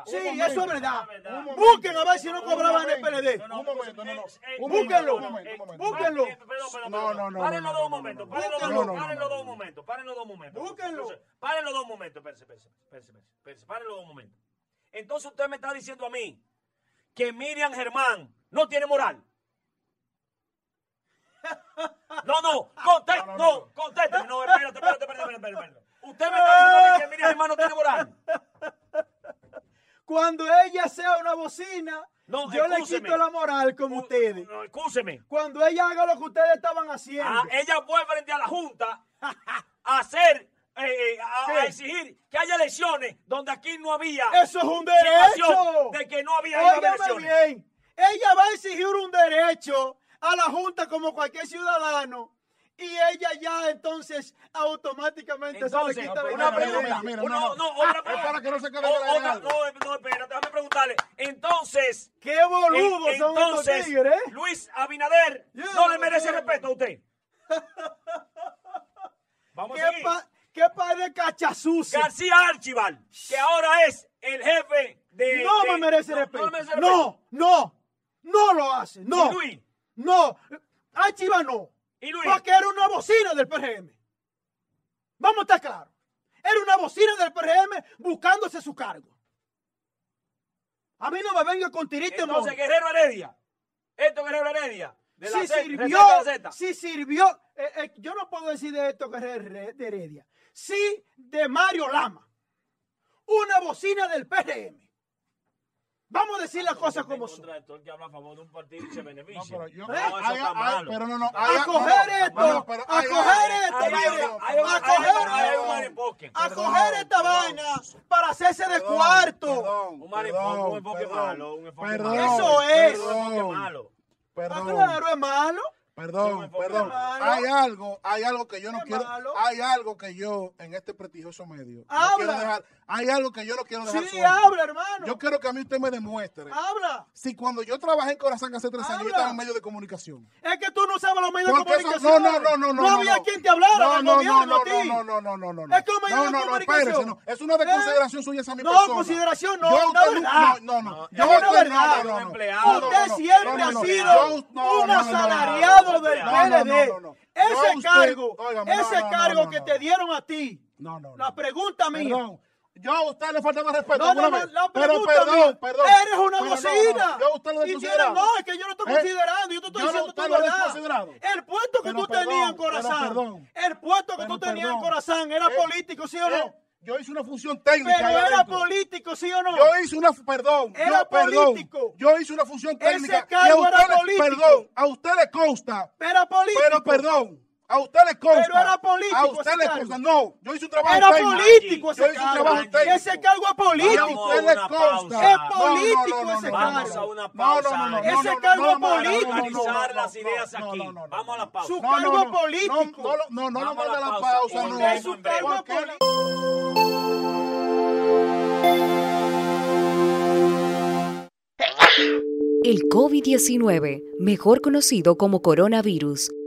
Sí, eso es verdad. Busquen a ver si no cobraban el. PLD. Un momento, no, Búsquenlo. Búsquenlo. No, no, no, Párenlo no, no, dos momentos. Párenlo dos- párenlo momentos. Párenlo dos momentos. Búsquenlo. Párenlo dos momentos. Espérense, espérense, espérense. Párenlo dos momentos. Entonces usted me está diciendo a mí que Miriam Germán no tiene moral. No, no, contésteme, No, no, no, espérate, espérate, espérate, espérate. Usted me está diciendo que Miriam Germán no tiene moral. Cuando ella sea una bocina, No, yo le quito la moral como ustedes. No, excúseme. Cuando ella haga lo que ustedes estaban haciendo. Ah, ella fue frente a la Junta a hacer, eh, eh, a, exigir que haya elecciones donde aquí no había Eso es un derecho. de que no había elecciones. bien. Ella va a exigir un derecho a la Junta como cualquier ciudadano. Y ella ya entonces automáticamente Entonces, se le quita la una pregunta. mira, Una- no, no. no, otra pregunta. para que no se quede O- en el otra- algo. no, no, espérate, déjame preguntarle. Entonces, Qué boludos en- son estos entonces, tigres. ¿eh? Luis Abinader Yeah, no le merece yeah. respeto a usted. Vamos a ¿Qué, seguir. pa, qué par de cachazuces. García Archival, que ahora es el jefe de... No de- me merece no, respeto. No, me merece No, no, no lo hace. No, ¿Y Luis? no. Archiva no. ¿Y Luis? Porque era una bocina del PRM. Vamos a estar claros. Era una bocina del PRM buscándose su cargo. A mí no me venga con tirite Entonces, Guerrero Heredia. Esto Guerrero Heredia. De la si Z, sirvió, sirvió, eh, eh, yo no puedo decir de esto Herre- de Heredia, sí de Mario Lama, una bocina del PRM. Vamos a decir las cosas como son. Contra el que habla a favor de un partido y se No, beneficia. pero yo, No, ¿Eh? hay- hay- malo. pero no, no, hay- A coger no, esto, no, pero a coger hay- a coger esto, a Perdón, coger esta vaina para hacerse de Perdón, cuarto. perdón, Un maripoque, un enfoque malo, un enfoque perdón, malo. Eso es. Un enfoque Perdón, malo. Ah, perdón. claro, es malo. Perdón, perdón. Hay algo, hay algo que yo no quiero, malo. hay algo que yo en este prestigioso medio no quiero dejar, hay algo que yo no quiero dejar Sí, suelto. habla, hermano. Yo quiero que a mí usted me demuestre Habla. si cuando yo trabajé en Corazón hace tres años yo estaba en medio de comunicación. Es que tú no sabes los medios de eso- comunicación. no, no, no, no, no. No había no. quien te hablara no, no, no, no, no, no, no, no, no. Es que un medio no, de no, no, comunicación. espérese, no. Es una de ¿Eh? consideración suya esa mi No, persona. consideración no, Yo no usted verdad. No, no, no. No, Yo es una verdad. no, no, no. No, no, Usted no, siempre no, no, ha no. sido no, un no, no, no, asalariado no, del PLD. Ese cargo, ese cargo que te dieron a ti. No, no. La pregunta mía. Perdón. Yo a usted le faltaba respeto. No, no, la Pero perdón, mía. perdón. Eres una bocina. Yo a usted lo no, es que yo no estoy ¿Eh? considerando, yo te estoy Yo diciendo usted tu lo ha verdad. desconsiderado. El puesto que Pero tú tenías en perdón, Corazán, perdón. el puesto que Pero tú tenías en perdón. Corazán era Eh, político, ¿sí o no? Yo hice una función técnica. Pero era político, ¿sí o no? Yo hice una, perdón, Era yo, perdón, político. yo hice una función técnica. cargo y a usted era le- político. Perdón, a usted le consta, Era político. pero perdón, a usted le consta. Pero era político A usted ese le cargo. consta, no, yo hice un trabajo Era político Yo ese hice un cargo. trabajo técnico. Ese cargo es Y a político. usted le Una consta. pausa. Es político no, no, ese no, cargo. Vamos a una No, no, pausa. no, no, no, Ese no, no, cargo es no, no, no, político. no, no, Organizar no, las no, ideas aquí. no, no, no. Vamos a la pausa. Su No, cargo es político. No, no, no, no, no Vamos a la pausa. no. Es un cargo Porque- político. El COVID-19, mejor conocido como coronavirus,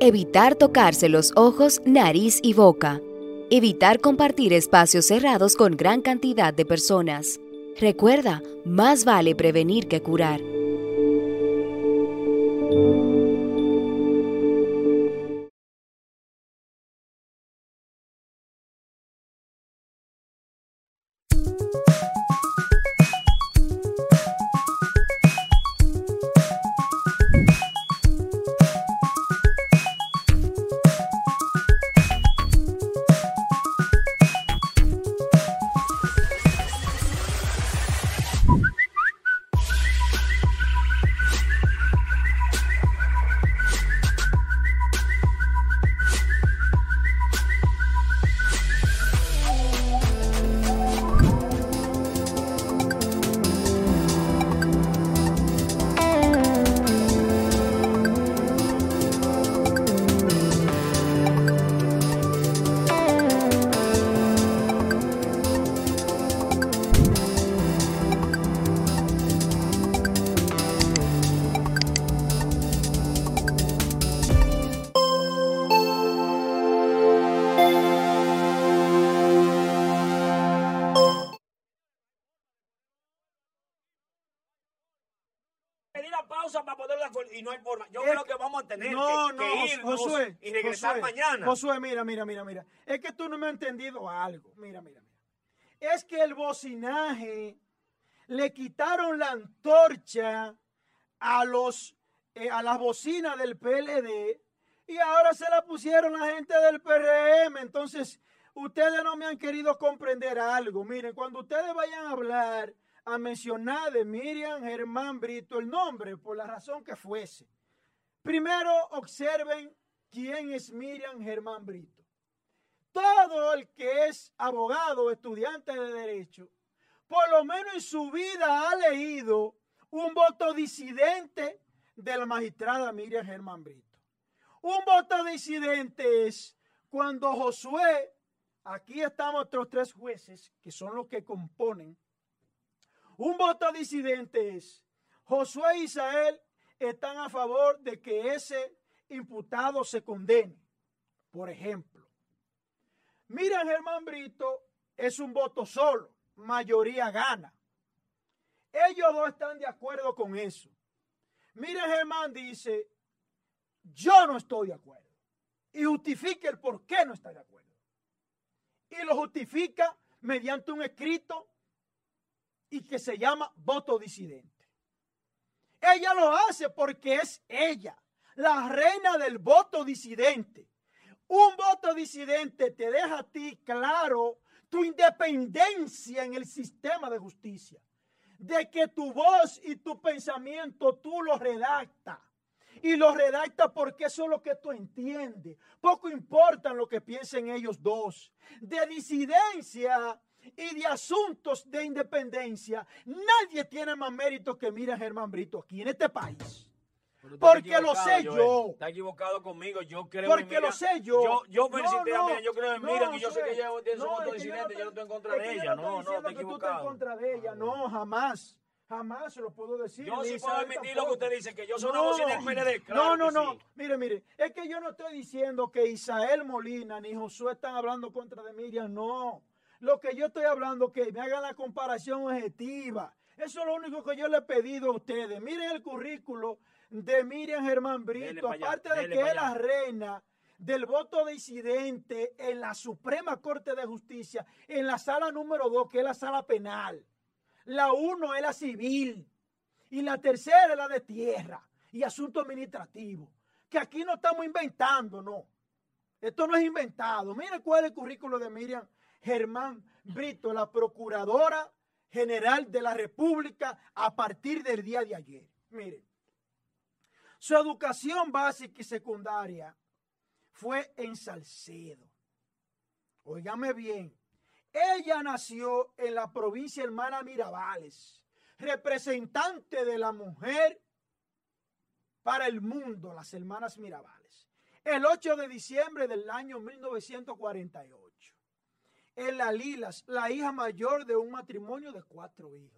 Evitar tocarse los ojos, nariz y boca. Evitar compartir espacios cerrados con gran cantidad de personas. Recuerda, más vale prevenir que curar. Mañana. Josué, mira, mira, mira, mira. Es que tú no me has entendido algo. Mira, mira, mira. Es que el bocinaje le quitaron la antorcha a los eh, a las bocinas del PLD y ahora se la pusieron la gente del PRM. Entonces, ustedes no me han querido comprender algo. Miren, cuando ustedes vayan a hablar, a mencionar de Miriam Germán Brito, el nombre, por la razón que fuese. Primero, observen quién es Miriam Germán Brito. Todo el que es abogado, estudiante de derecho, por lo menos en su vida ha leído un voto disidente de la magistrada Miriam Germán Brito. Un voto disidente es cuando Josué, aquí estamos otros tres jueces, que son los que componen, un voto disidente es Josué e Israel están a favor de que ese imputado se condene. Por ejemplo, Miriam Germán Brito es un voto solo, mayoría gana. Ellos dos están de acuerdo con eso. Miriam Germán dice, yo no estoy de acuerdo. Y justifica el por qué no está de acuerdo. Y lo justifica mediante un escrito y que se llama voto disidente. Ella lo hace porque es ella, la reina del voto disidente. Un voto disidente te deja a ti claro tu independencia en el sistema de justicia. De que tu voz y tu pensamiento tú lo redactas. Y lo redactas porque eso es lo que tú entiendes. Poco importa lo que piensen ellos dos. De disidencia y de asuntos de independencia, nadie tiene más mérito que Mira Germán Brito aquí en este país. Porque lo equivocado, sé Joel. yo. Está equivocado conmigo. Yo creo en Porque Miriam. lo sé yo. Yo, yo No, felicité a no, Miriam. Yo creo en no, Miriam y yo sé que ella tiene su No, voto disidente. no Yo no estoy en contra de ella. no No, no, está estás en equivocado. contra de ella. No, jamás. Jamás se lo puedo decir. Yo sí puedo admitir lo que usted dice, que yo soy una bocina del PLD. Claro no, no, no. sí. Mire, mire. Es que yo no estoy diciendo que Isael Molina ni Josué están hablando contra de Miriam. No. Lo que yo estoy hablando es que me hagan la comparación objetiva. Eso es lo único que yo le he pedido a ustedes. Miren el currículo de Miriam Germán Brito. allá, Aparte de que es la reina del voto disidente en la Suprema Corte de Justicia, en la sala número 2, que es la sala penal. La 1 es la civil. Y la tercera es la de tierra y asunto administrativo. Que aquí no estamos inventando, no. Esto no es inventado. Miren cuál es el currículo de Miriam Germán Brito, la Procuradora General de la República a partir del día de ayer. Miren, su educación básica y secundaria fue en Salcedo. Óigame bien. Ella nació en la provincia hermana Mirabales, representante de la mujer para el mundo, las hermanas Mirabales. El 8 de diciembre del año 1948. En la Lilas, la hija mayor de un matrimonio de cuatro hijos.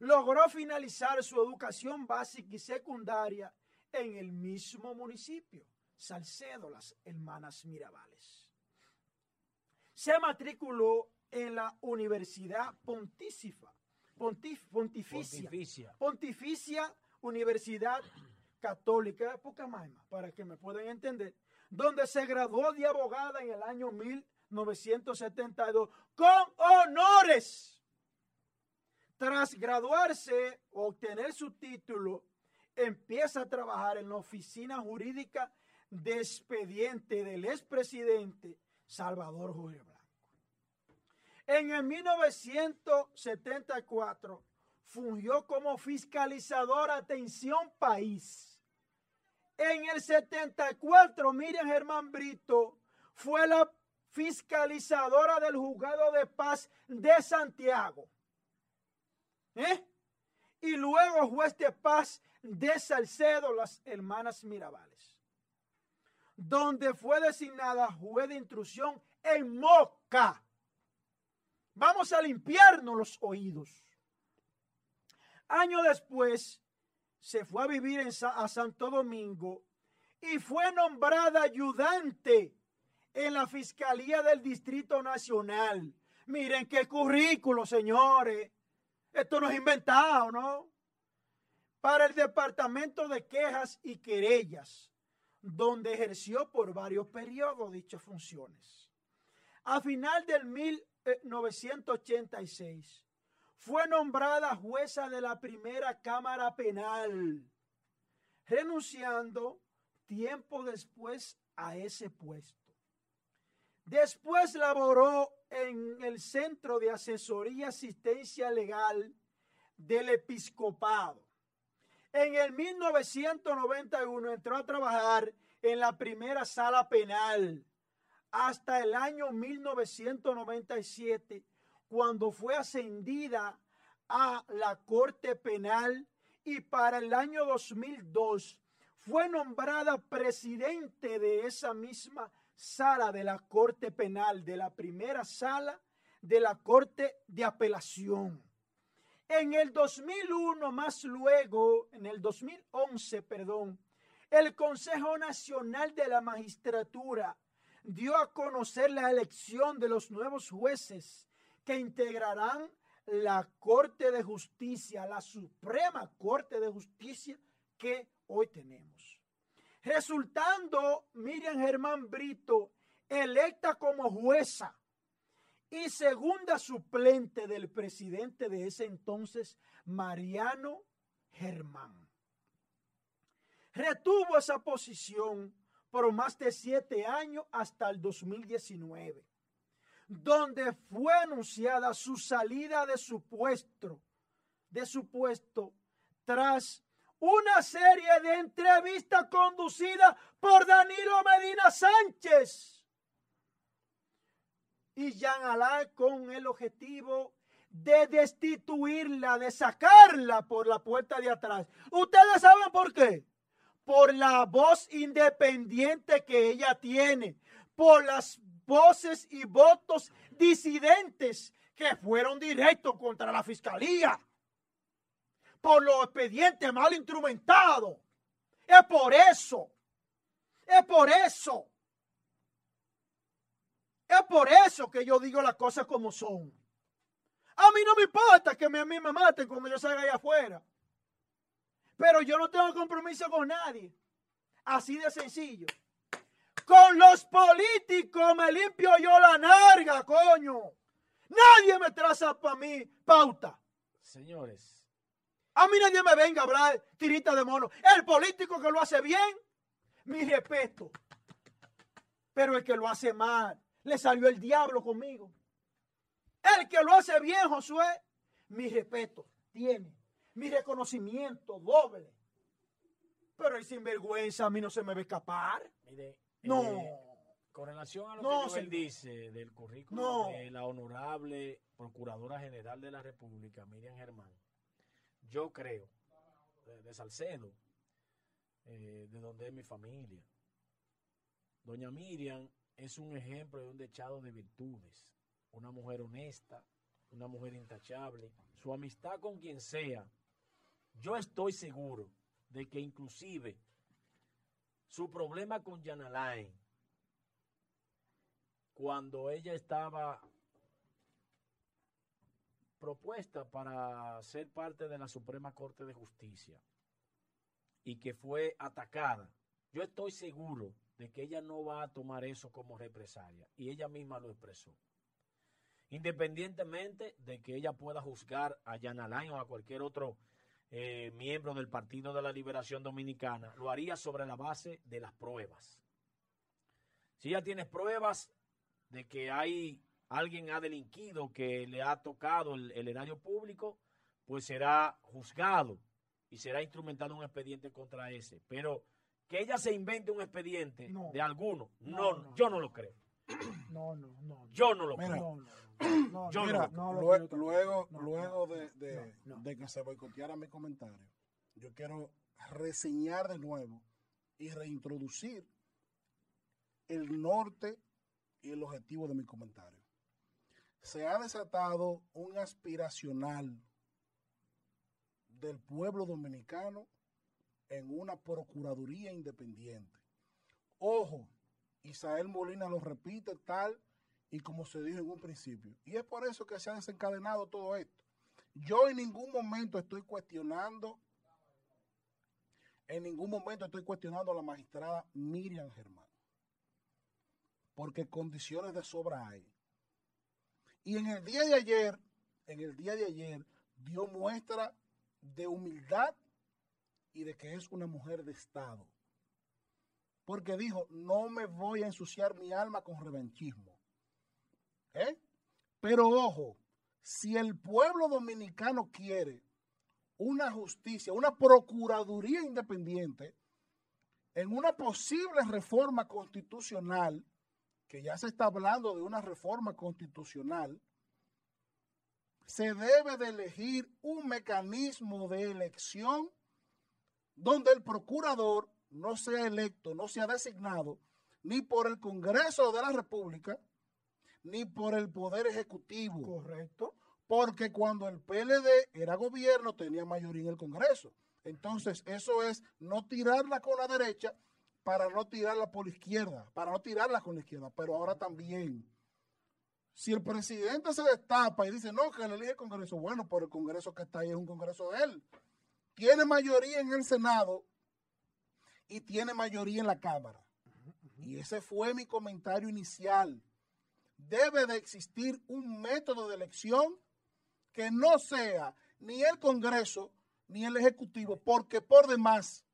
Logró finalizar su educación básica y secundaria en el mismo municipio, Salcedo, las hermanas Mirabales. Se matriculó en la Universidad Pontífica, Pontif- Pontificia, Pontificia. Pontificia Universidad Católica de Pucamaima, para que me puedan entender, donde se graduó de abogada en el año 1972 con honores. Tras graduarse o obtener su título, empieza a trabajar en la oficina jurídica de expediente del expresidente Salvador Jorge Blanco. En el 1974 fungió como fiscalizador Atención País. En el 74, Miriam Germán Brito fue la fiscalizadora del juzgado de paz de Santiago. ¿Eh? Y luego juez de paz de Salcedo, las hermanas Mirabales. Donde fue designada juez de instrucción en Moca. Vamos a limpiarnos los oídos. Año después se fue a vivir a Santo Domingo y fue nombrada ayudante en la Fiscalía del Distrito Nacional. Miren qué currículo, señores. Esto no es inventado, ¿no? para el Departamento de Quejas y Querellas, donde ejerció por varios periodos dichas funciones. A final del 1986 fue nombrada jueza de la primera Cámara Penal, renunciando tiempo después a ese puesto. Después laboró en el Centro de Asesoría y Asistencia Legal del Episcopado. En el 1991 entró a trabajar en la primera sala penal hasta el año 1997, cuando fue ascendida a la Corte Penal y para el año 2002 fue nombrada presidente de esa misma sala de la Corte Penal, de la primera sala de la Corte de Apelación. En el 2001, más luego, en el 2011, perdón, el Consejo Nacional de la Magistratura dio a conocer la elección de los nuevos jueces que integrarán la Corte de Justicia, la Suprema Corte de Justicia que hoy tenemos. Resultando Miriam Germán Brito electa como jueza y segunda suplente del presidente de ese entonces, Mariano Germán. Retuvo esa posición por más de siete años hasta el 2019, donde fue anunciada su salida de su puesto, de su puesto, tras una serie de entrevistas conducidas por Danilo Medina Sánchez y Jean Alain con el objetivo de destituirla, de sacarla por la puerta de atrás. ¿Ustedes saben por qué? Por la voz independiente que ella tiene, por las voces y votos disidentes que fueron directos contra la fiscalía por los expedientes mal instrumentados. Es por eso. Es por eso. Es por eso que yo digo las cosas como son. A mí no me importa que a mí me maten cuando yo salga allá afuera. Pero yo no tengo compromiso con nadie. Así de sencillo. Con los políticos me limpio yo la narga, coño. Nadie me traza para mí pauta. Señores, a mí nadie me venga a hablar tirita de mono. El político que lo hace bien, mi respeto. Pero el que lo hace mal, le salió el diablo conmigo. El que lo hace bien, Josué, mi respeto tiene. Mi reconocimiento doble. Pero el sinvergüenza a mí no se me va a escapar. mire, No. eh, con relación a lo No, que Joel señor. dice del currículum No. de la honorable Procuradora General de la República, Miriam Germán, yo creo, de, Salcedo, eh, de donde es mi familia, doña Miriam es un ejemplo de un dechado de virtudes, una mujer honesta, una mujer intachable, su amistad con quien sea, yo estoy seguro de que inclusive su problema con Jan Alain, cuando ella estaba propuesta para ser parte de la Suprema Corte de Justicia y que fue atacada, yo estoy seguro de que ella no va a tomar eso como represalia y ella misma lo expresó. Independientemente de que ella pueda juzgar a Jan Alain o a cualquier otro eh, miembro del Partido de la Liberación Dominicana, lo haría sobre la base de las pruebas. Si ella tiene pruebas de que hay alguien ha delinquido que le ha tocado el, el erario público, pues será juzgado y será instrumentado un expediente contra ese. Pero que ella se invente un expediente No. de alguno, no, No, no. yo no lo creo. No, no, no. Yo no lo Mira, creo. No, no, no. Yo Mira, no lo creo luego, No, luego de, de- no, no. de que se boicoteara mi comentario, yo quiero reseñar de nuevo y reintroducir el norte y el objetivo de mi comentario. Se ha desatado un aspiracional del pueblo dominicano en una procuraduría independiente. Ojo, Isael Molina lo repite tal y como se dijo en un principio. Y es por eso que se ha desencadenado todo esto. Yo en ningún momento estoy cuestionando en ningún momento estoy cuestionando a la magistrada Miriam Germán. Porque condiciones de sobra hay. Y en el día de ayer, en el día de ayer, dio muestra de humildad y de que es una mujer de Estado. Porque dijo, no me voy a ensuciar mi alma con revanchismo. ¿Eh? Pero ojo, si el pueblo dominicano quiere una justicia, una procuraduría independiente, en una posible reforma constitucional, que ya se está hablando de una reforma constitucional, se debe de elegir un mecanismo de elección donde el procurador no sea electo, no sea designado ni por el Congreso de la República, ni por el Poder Ejecutivo. Correcto. Porque cuando el PLD era gobierno tenía mayoría en el Congreso. Entonces, eso es no tirarla con la derecha para no tirarla por la izquierda, para no tirarla con la izquierda, pero ahora también. Si el presidente se destapa y dice, no, que le elige el Congreso, bueno, por el Congreso que está ahí es un Congreso de él. Tiene mayoría en el Senado y tiene mayoría en la Cámara. Y ese fue mi comentario inicial. Debe de existir un método de elección que no sea ni el Congreso ni el Ejecutivo, porque por demás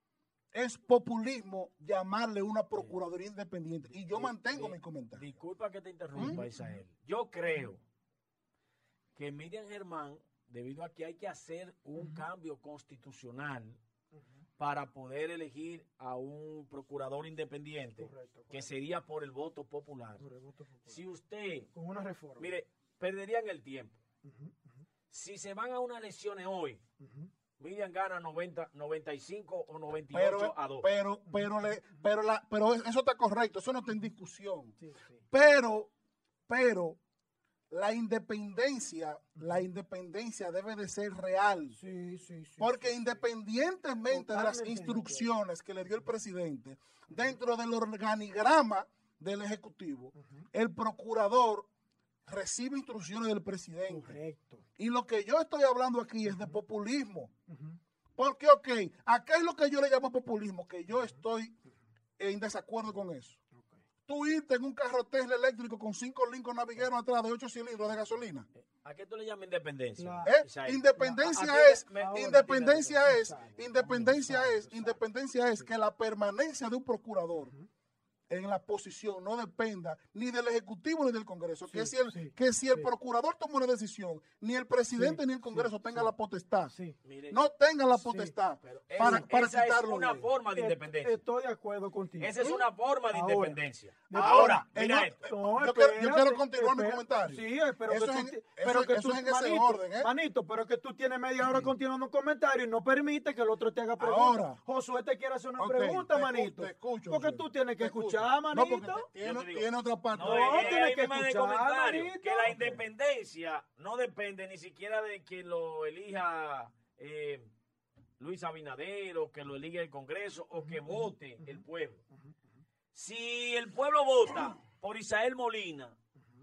es populismo llamarle una Procuraduría Independiente. Y yo Di- mantengo mi comentario. Disculpa que te interrumpa, ¿Mm? Isael. Yo creo que Miriam Germán, debido a que hay que hacer un cambio constitucional para poder elegir a un procurador independiente, Correcto, que sería por el voto popular. Por el voto popular. Si usted, Con una reforma. mire, perderían el tiempo. Si se van a unas elecciones hoy, Miriam gana 90, 95 o 98 Pero, a 2. pero, pero, le, pero, la, pero eso está correcto, eso no está en discusión. Sí, sí. Pero, pero, la independencia, la independencia debe de ser real. Sí, sí, sí, Porque sí, independientemente de las instrucciones que le dio el presidente, dentro del organigrama del Ejecutivo, el procurador recibe instrucciones del presidente. Correcto. Y lo que yo estoy hablando aquí es de populismo. Porque, ok, acá es lo que yo le llamo populismo, que yo estoy en desacuerdo con eso. Tú irte en un carro Tesla eléctrico con cinco Lincoln Navigator atrás de ocho cilindros de gasolina. ¿A qué tú le llamas independencia? ¿Eh? Independencia ¿A- a ti es, me- ahora, independencia es, independencia es, independencia es que la permanencia de un procurador en la posición no dependa ni del Ejecutivo ni del Congreso. que, Sí, si el, sí, que si el sí. procurador toma una decisión, ni el presidente Sí, ni el Congreso sí, tenga sí. la potestad, no tengan la Sí, potestad pero para, esa- para esa es una de- forma de independencia. Estoy de acuerdo contigo. Esa es una forma de Ahora. independencia. Ahora, Ahora, en mira esto. No, Yo quiero- yo espérate, quiero continuar mi comentario. Sí, pero Eso que es tú, eso- pero que eso tú, es en ese orden, ¿eh? manito, pero que tú tienes media hora continuando un comentario y no permite que el otro te haga preguntas. Ahora. Josué te quiere hacer una pregunta, te manito. te escucho, porque tú tienes que te escucho. Escuchar, No, manito. porque tiene, digo. tiene otra parte. No, No, es que escuchar, que la independencia no depende ni siquiera de que lo elija eh, Luis Abinader o que lo elija el Congreso o que vote el pueblo. Si el pueblo vota por Isael Molina,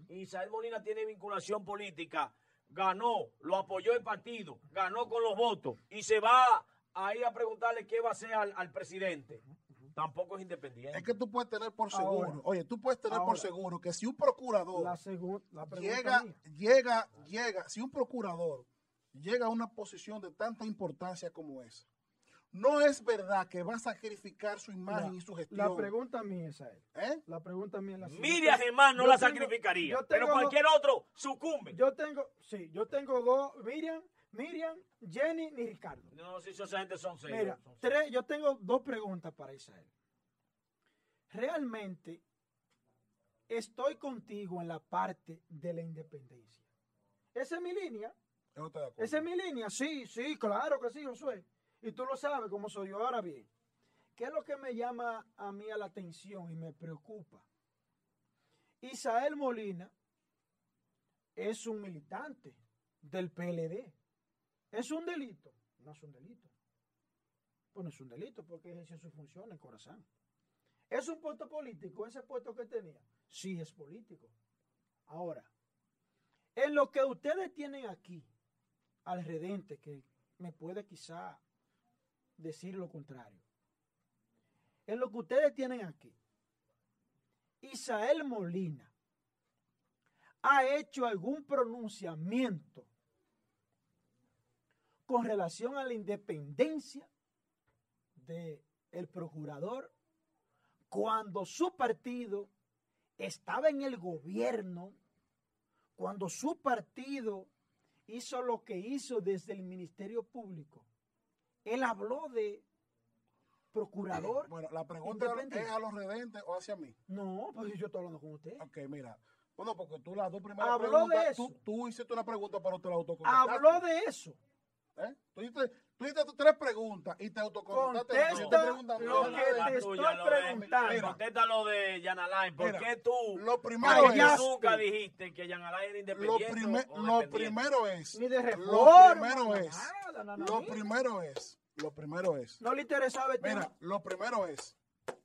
y Isael Molina tiene vinculación política, ganó, lo apoyó el partido, ganó con los votos y se va a ir a preguntarle qué va a hacer al, al presidente, tampoco es independiente. Es que tú puedes tener por seguro, Ahora. oye, tú puedes tener por seguro que si un procurador La la llega, mía. llega, llega, si un procurador llega a una posición de tanta importancia como esa, no es verdad que va a sacrificar su imagen La- y su gestión. La pregunta mía es a él. ¿eh? La pregunta mía es la siguiente. Miriam Germán no Yo la tengo- sacrificaría, yo pero dos- cualquier otro sucumbe. Yo tengo, sí, yo tengo dos, Miriam, Miriam, Jenny y Ricardo. no si esa gente son serios. Mira, son tres, yo tengo dos preguntas para Israel. Realmente estoy contigo en la parte de la independencia. Esa es mi línea. Yo no estoy de acuerdo. Esa es mi línea. Sí, sí, claro que sí, Josué. Y tú lo sabes como soy yo. Ahora bien, ¿qué es lo que me llama a mí a la atención y me preocupa? Isael Molina es un militante del PLD. ¿Es un delito? No es un delito. Pues no es un delito porque ejerce su función en Corazán. ¿Es un puesto político ese puesto que tenía? Sí, es político. Ahora, en lo que ustedes tienen aquí, al redente, que me puede quizá decir lo contrario. en lo que ustedes tienen aquí, Isael Molina ha hecho algún pronunciamiento con relación a la independencia del procurador cuando su partido estaba en el gobierno, cuando su partido hizo lo que hizo desde el Ministerio Público. Él habló de procurador. Bueno, la pregunta es a los redentes o hacia mí. No, pues yo estoy hablando con usted. Ok, mira. Bueno, porque tú las dos primeras Habló preguntas, de eso. Tú, tú hiciste una pregunta, pero te la autocontestaste. Habló de eso. ¿Eh? Tú hiciste, tus tres preguntas y te autocontestaste. Contesta lo no, que te estoy tuya, lo preguntando. Contesta lo de Jan Alain. ¿Por Mira, qué tú Lo primero es, nunca dijiste que Jan Alain era lo, independiente? prime- o lo primero es, Ni de lo primero es, nada, lo primero es, lo primero es, No le interesaba el tema. mira, lo primero es,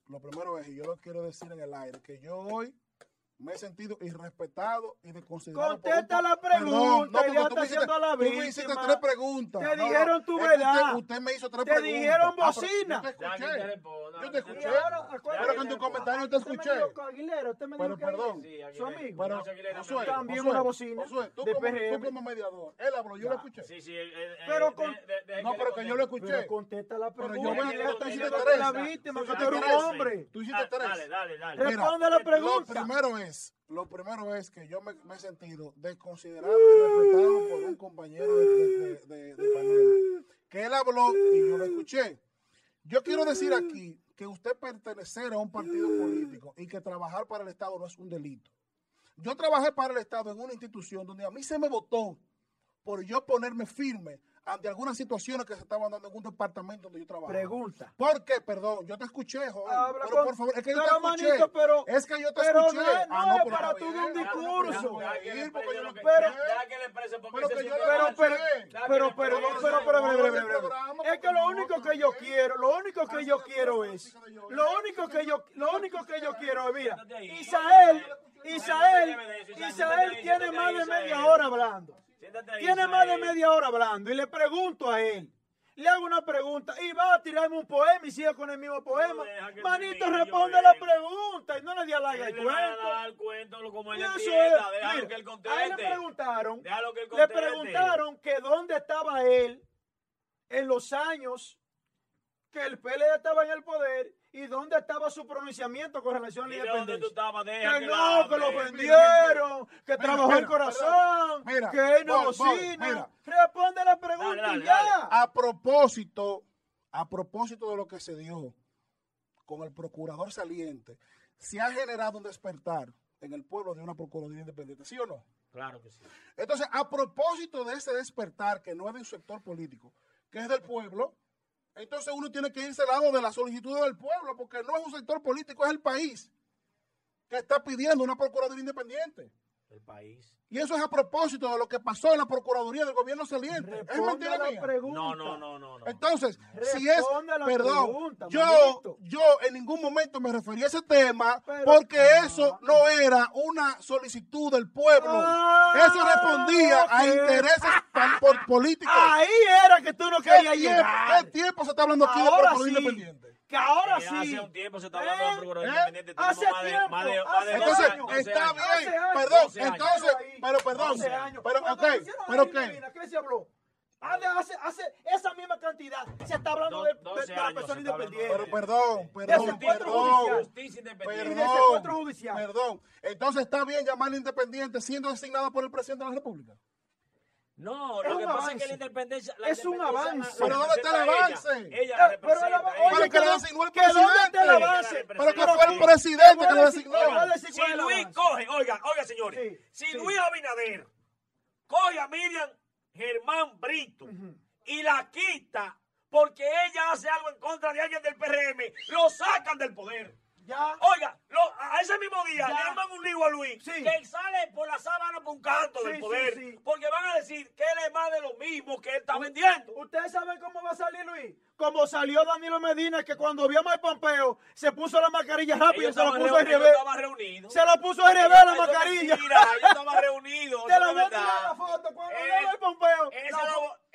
lo primero es, y yo lo quiero decir en el aire, que yo hoy me he sentido irrespetado y desconsiderado. Contesta la Perdón, pregunta, porque ya tú está me hiciste- haciendo la Tú me hiciste tres preguntas. Te No, no, dijeron tu verdad. Usted, usted me hizo tres Te preguntas. dijeron Ah, pero bocina. Yo te Ya, te escuché. responda, Yo te que te escuché. Acuérdate Pero que en tu comentario te usted me escuché. Aguilera, usted me Pero dijo que perdón. Sí, su Aguilera. amigo. Pero, Josué, También Josué, una bocina Josué, tú, de como, PRM. tú como mediador, él habló, yo lo escuché. Sí, sí. Pero él- con- de- de- de- No, pero que yo lo escuché. Pero contesta la Pero pregunta. yo voy a- que tú hiciste tres. la víctima, Tú que hiciste tú eres un tres. hombre. Tú hiciste Ah, tres. Dale, dale, dale. Responde la pregunta. Lo primero es, lo primero es que yo me, he sentido desconsiderado y respetado por un compañero de, de-. Que él habló y yo lo escuché. Yo quiero decir aquí que usted pertenecer a un partido político y que trabajar para el Estado no es un delito. Yo trabajé para el Estado en una institución donde a mí se me votó por yo ponerme firme ante algunas situaciones que se estaban dando en un departamento donde yo trabajaba. Pregunta. ¿Por qué? Perdón, yo te escuché, joven. Habla pero con- por favor, es que yo pero, te escuché. manito, pero- es que yo te pero escuché. no Ah, no pero para tú de un discurso. Pero- pero Pero, pero, pero, pero, es que lo único que yo quiero, lo único que yo quiero es, lo único que yo, lo único que yo quiero es, mira. Isael, Isael, Isael tiene más de media hora hablando, Siéntate ahí, tiene más de media hora hablando y le pregunto a él. Le hago una pregunta y va a tirarme un poema y sigue con el mismo poema. Manito, responde la pregunta y no le di el a dar el cuento lo- como él Y eso entienda. es, Déjalo mira, que él a él le conteste. preguntaron, que él le conteste. preguntaron que dónde estaba él en los años que el PLD estaba en el poder y dónde estaba su pronunciamiento con relación a la dónde tú independencia. estabas, deja Que que no, que lo vendieron, que Mira, trabajó mira, el corazón, mira, que él no bocina. mira. Responde la pregunta Dale, dale, y ya. dale. A propósito, a propósito de lo que se dio con el procurador saliente, se ha generado un despertar en el pueblo de una procuraduría independiente, ¿sí o no? Claro que sí. Entonces, a propósito de ese despertar, que no es de un sector político, que es del pueblo, entonces uno tiene que irse al lado de la solicitud del pueblo, porque no es un sector político, es el país que está pidiendo una procuraduría independiente. El país. Y eso es a propósito de lo que pasó en la Procuraduría del gobierno saliente. ¿Es Responde mentira la mía? pregunta. No, no, no, no. no. Entonces, si es, perdón, pregunta, yo, manito. yo en ningún momento me referí a ese tema Pero- porque Ah. eso no era una solicitud del pueblo. Ah, eso respondía a intereses políticos. Ahí era que tú no ¿Qué querías tiempo, llegar. qué tiempo se está hablando aquí de Ahora Procuraduría sí. Independiente? Que ahora Eh, sí. Hace un tiempo se está hablando de ¿Eh? un programa ¿Eh? independiente. Hace más de, tiempo, más de, más hace de Entonces, 12 años, 12 está años. bien, perdón, 12 años. entonces, pero perdón, 12 años. pero ok, pero. Medina, ¿Qué se habló? Hace, hace, hace esa misma cantidad se está hablando Do- de, de- 12 de la persona independiente. Pero perdón, perdón, encuentro perdón. judicial. Justicia independiente. Perdón, perdón. Entonces está bien llamarla independiente siendo designada por el presidente de la República. No, Es lo que pasa es que la independencia. la Es un avance. Pero ¿dónde está el avance? Ella, ella Eh, la pero oye, que no- designó el avance. Pero que fue el presidente que decir- designó. Si Luis coge, oiga, oiga, señores, Sí, si sí. Luis Abinader coge a Miriam Germán Brito y la quita porque ella hace algo en contra de alguien del PRM, lo sacan del poder. Ya. Oiga, lo- a ese mismo día le arman un lío a Luis Sí. que sale por la sábana por un canto Sí, del poder. sí. Porque van a decir que él es más de lo mismo que él está vendiendo. ¿Ustedes saben cómo va a salir Luis? Como salió Danilo Medina, que cuando vio a Mike Pompeo, se puso la mascarilla rápido y se la puso al revés. Se la puso al revés la mascarilla. mentira, ellos estaban reunidos. Te la no voy a tirar la foto cuando Eh, vio a Mike Pompeo. Esa La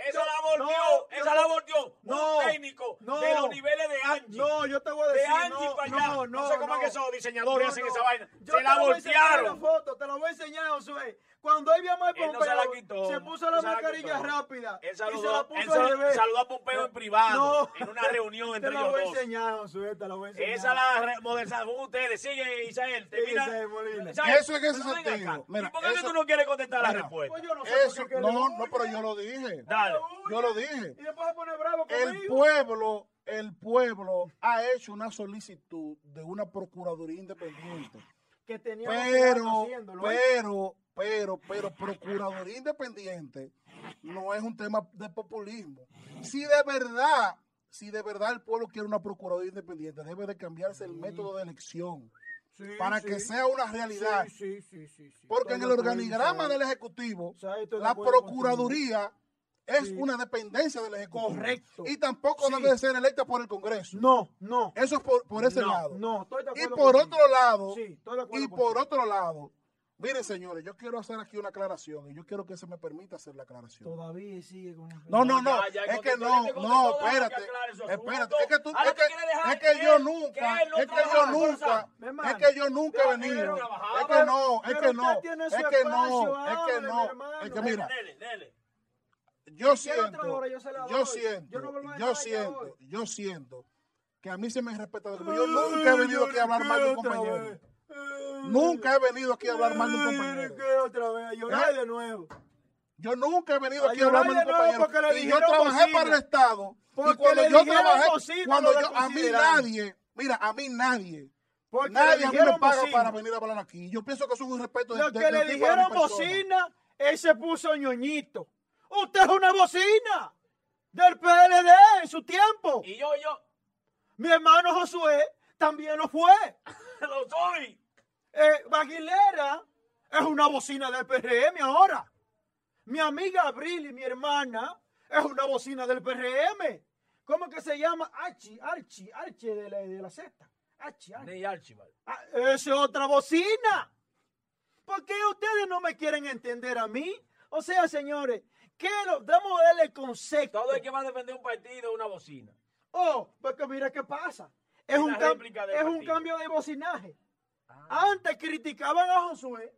esa yo- la volteó, no, esa yo- la volteó No, un técnico no. de los niveles de Angie. No, yo te voy a de decir, allá. No, No, no, sé cómo no. es que esos diseñadores No, hacen no. esa vaina. Yo se te la lo enseñar la voltearon. foto, te la voy a enseñar, Josué. Cuando él vio a Mike Él no se la Pompeo, quitó, se puso la se la mascarilla rápida Él y se la saludó, puso él al sal- revés. saludó a Pompeo en privado, No. en una reunión Te entre ellos voy a dos. enseñar, Josué, te la voy a enseñar. Esa la modernización ustedes. Sigue, Isael. Molina. Isael, Eso en ese pero ven sentido. Mira, ¿Y por qué eso- tú no quieres contestar la Mira, respuesta? Pues yo no sé Eso, que no, no, pero yo lo dije. Dale. Yo lo dije. Y después se pone bravo El pueblo, el pueblo ha hecho una solicitud de una procuraduría independiente. que años Pero, pero, pero, pero, procuraduría independiente no es un tema de populismo. Si de verdad, si de verdad el pueblo quiere una procuraduría independiente, debe de cambiarse el método de elección Sí, para sí. que sea una realidad. Sí. Porque en el organigrama del Ejecutivo, la Procuraduría es Sí. una dependencia del Ejecutivo. Correcto. Y tampoco Sí. debe de ser electa por el Congreso. No, no. Eso es por, por ese no, lado. No, estoy de y acuerdo por contigo. otro lado, Sí, estoy de acuerdo y por otro lado, miren señores, yo quiero hacer aquí una aclaración y yo quiero que se me permita hacer la aclaración. Todavía sigue con el No, no, no, Ya, ya, es que no, no, que espérate, espérate, es que tú, es que, es que yo nunca, que él no es que yo nunca, hermano. es que yo nunca he venido, es que no, es que no, tiene es que no, es que no, es que mira, Dele, dele. Yo siento, hora, yo siento, Yo siento, yo siento que a mí se me respeta, yo nunca he venido aquí a hablar mal de un compañero. Nunca he venido aquí a hablar mal de un compañero. ¿Qué otra vez? A llorar ¿Eh? de nuevo. Yo nunca he venido aquí a hablar mal de un compañero. Y yo trabajé para el Estado. Y cuando yo trabajé, cuando yo, a mí nadie, mira, a mí nadie, nadie a mí me paga para venir a hablar aquí. Yo pienso que eso es un respeto de, Lo que le dijeron bocina, él se puso ñoñito. Usted es una bocina del PLD en su tiempo. Y yo, yo, Mi hermano Josué también lo fue. lo soy. Eh, Aguilera es una bocina del PRM ahora. Mi amiga Abril y mi hermana es una bocina del PRM. ¿Cómo que se llama? Archie, Archie, Archie de la, de la Z. Archie, Archie. De Archibald. Ah, Esa es otra bocina. ¿Por qué ustedes no me quieren entender a mí? O sea, señores, ¿qué a darle el concepto. Todo el que va a defender un partido es una bocina. Oh, porque mira qué pasa. Es, un, cam- es cambio de bocinaje. Ah. Antes criticaban a Josué,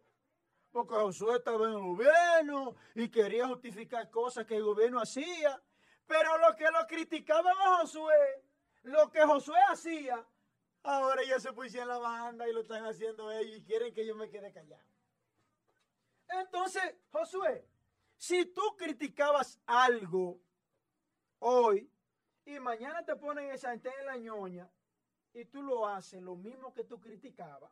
porque Josué estaba en el gobierno y quería justificar cosas que el gobierno hacía. Pero los que lo criticaban a Josué, lo que Josué hacía, ahora ya se pusieron la banda y lo están haciendo ellos y quieren que yo me quede callado. Entonces, Josué, si tú criticabas algo hoy y mañana te ponen esa antena en la ñoña y tú lo haces lo mismo que tú criticabas,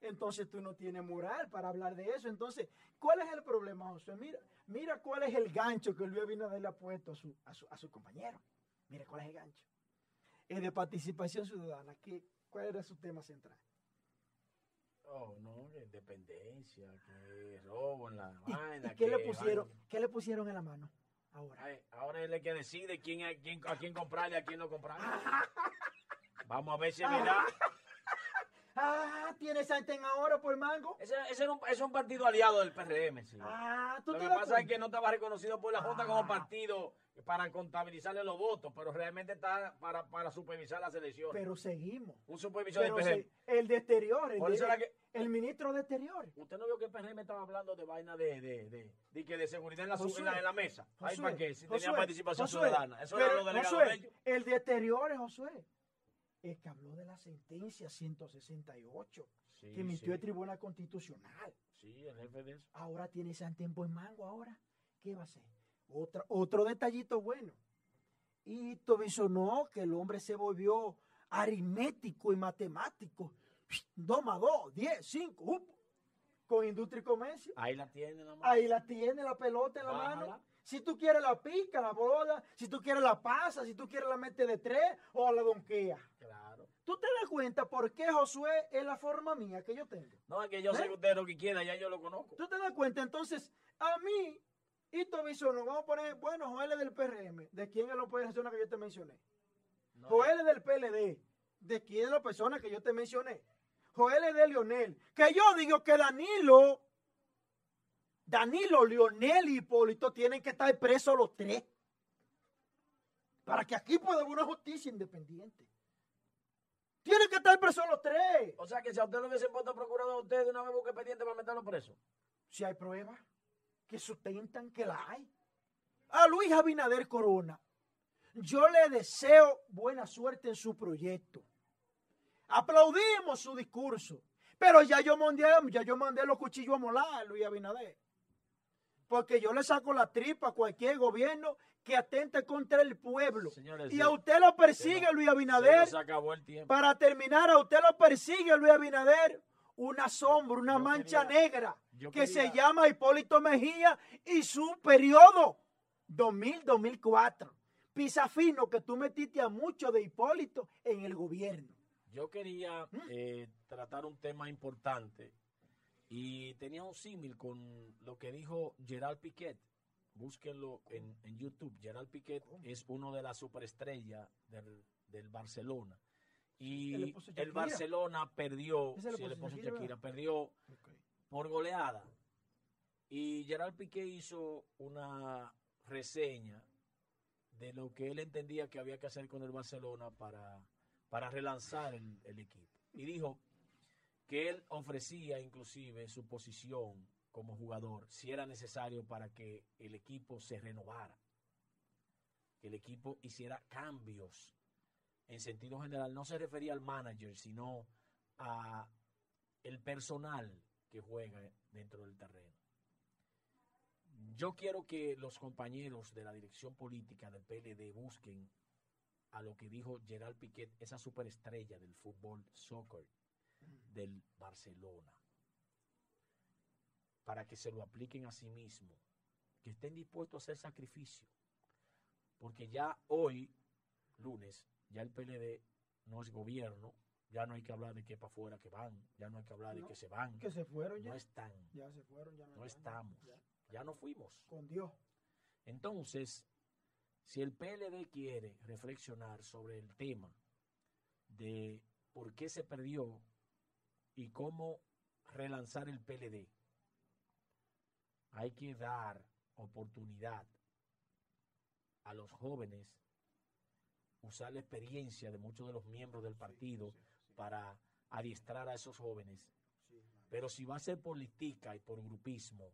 entonces tú no tienes moral para hablar de eso. Entonces, ¿cuál es el problema, José? Mira, mira cuál es el gancho que Luis Abinader le ha puesto a su, a su, a su compañero. Mira cuál es el gancho. Es de participación ciudadana. ¿Qué, ¿Cuál era su tema central? Oh, no, que independencia, que robo en la ¿Y, vaina. y qué le que pusieron? vaina. ¿Qué le pusieron en la mano ahora? Ay, ahora él es el que decide quién, a quién, a quién comprarle a quién no comprarle. Vamos a ver si es verdad. Ah, ¿tiene Santen ahora por mango? Ese, ese es un partido aliado del PRM, sí. Ah, ¿tú Lo te que pasa es que no estaba reconocido por la Junta Ah. como partido para contabilizarle los votos, pero realmente está para, para supervisar las elecciones. Pero seguimos. un supervisor Pero del PRM. se- el de exterior, el, Por de- eso que- el ministro de exterior. Usted no vio que el PRM estaba hablando de vaina de, de, de, de que de seguridad en la, su- Josué, en la, en la mesa. Josué, ¿para qué? Si tenía Josué, participación ciudadana. Eso pero, era lo de. El de exteriores, Josué. Es que habló de la sentencia 168 Sí, que emitió sí. el Tribunal Constitucional. Sí, el jefe de eso. Ahora tiene Santen en mango ahora. ¿Qué va a hacer? Otra, otro detallito bueno. Y no que el hombre se volvió aritmético y matemático. 2 más 2, 10, 5, up. con industria y comercio. Ahí la tiene más. Ahí la tiene la pelota en la Bájala. mano. Si tú quieres la pica, la bola. Si tú quieres la pasa, si tú quieres la mete de tres o la donquea. Claro. ¿Tú te das cuenta por qué Josué es la forma mía que yo tengo? No, es que yo sé ¿Eh? que usted lo que quiera, ya yo lo conozco. ¿Tú te das cuenta? Entonces, a mí, Ito Bisono, vamos a poner, bueno, Joel es del PRM. ¿De quién es la persona que yo te mencioné? No, Joel es del PLD. ¿De quién es la persona que yo te mencioné? Joel es de Lionel. Que yo digo que Danilo, Danilo, Lionel y Hipólito tienen que estar presos los tres. Para que aquí pueda haber una justicia independiente. Tienen que estar presos los tres. O sea que si a usted lo hubiesen puesto procurador, usted de una vez busque expediente para meterlo preso. Si hay pruebas que sustentan que la hay. A Luis Abinader Corona, yo le deseo buena suerte en su proyecto. Aplaudimos su discurso. Pero ya yo mandé, ya yo mandé los cuchillos a molar a Luis Abinader. Porque yo le saco la tripa a cualquier gobierno que atente contra el pueblo. Señores, y se- a usted lo persigue se Luis Se Abinader. nos acabó el tiempo. Para terminar, a usted lo persigue Luis Abinader una sombra, una Yo mancha quería- negra que quería- se llama Hipólito Mejía y su periodo 2000-2004. Pisa fino que tú metiste a mucho de Hipólito en el gobierno. Yo quería eh, tratar un tema importante y tenía un símil con lo que dijo Gerald Piquet. Búsquenlo en, en YouTube. Gerald Piquet es uno de las superestrellas del, del Barcelona. Y el. Barcelona perdió, sí, de Shakira, Shakira, perdió por goleada. Y Gerald Piqué hizo una reseña de lo que él entendía que había que hacer con el Barcelona para, para relanzar el, el equipo. Y dijo que él ofrecía inclusive su posición como jugador si era necesario para que el equipo se renovara, que el equipo hiciera cambios en sentido general. No se refería al manager, sino a el personal que juega dentro del terreno. Yo quiero que los compañeros de la dirección política del PLD busquen a lo que dijo Gerald Piquet, esa superestrella del fútbol soccer del Barcelona, para que se lo apliquen a sí mismo, que estén dispuestos a hacer sacrificio, porque ya hoy, lunes, ya el PLD no es gobierno, ya no hay que hablar de que para afuera que van, ya no hay que hablar de No, que se van, Que se fueron ya. no están, Ya se fueron, ya no, no estamos, Ya, ya no fuimos. Con Dios. Entonces, si el PLD quiere reflexionar sobre el tema de por qué se perdió y cómo relanzar el PLD, hay que dar oportunidad a los jóvenes, usar la experiencia de muchos de los miembros del partido para adiestrar a esos jóvenes. Pero si va a ser política y por grupismo,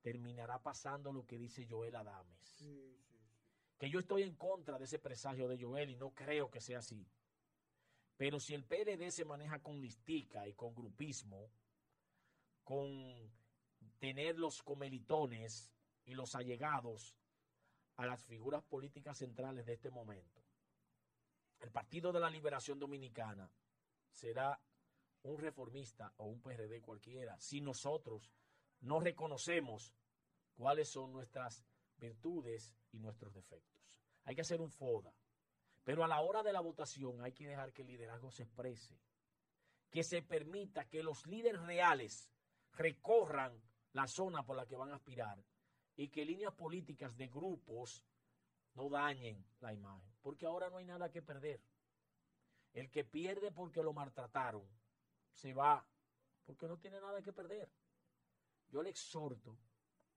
terminará pasando lo que dice Joel Adames. Que yo estoy en contra de ese presagio de Joel y no creo que sea así. Pero si el PLD se maneja con listica y con grupismo, con tener los comelitones y los allegados a las figuras políticas centrales de este momento, el Partido de la Liberación Dominicana será un reformista o un PRD cualquiera si nosotros no reconocemos cuáles son nuestras virtudes y nuestros defectos. Hay que hacer un FODA. Pero a la hora de la votación hay que dejar que el liderazgo se exprese. Que se permita que los líderes reales recorran la zona por la que van a aspirar y que líneas políticas de grupos no dañen la imagen. Porque ahora no hay nada que perder. El que pierde porque lo maltrataron se va porque no tiene nada que perder. Yo le exhorto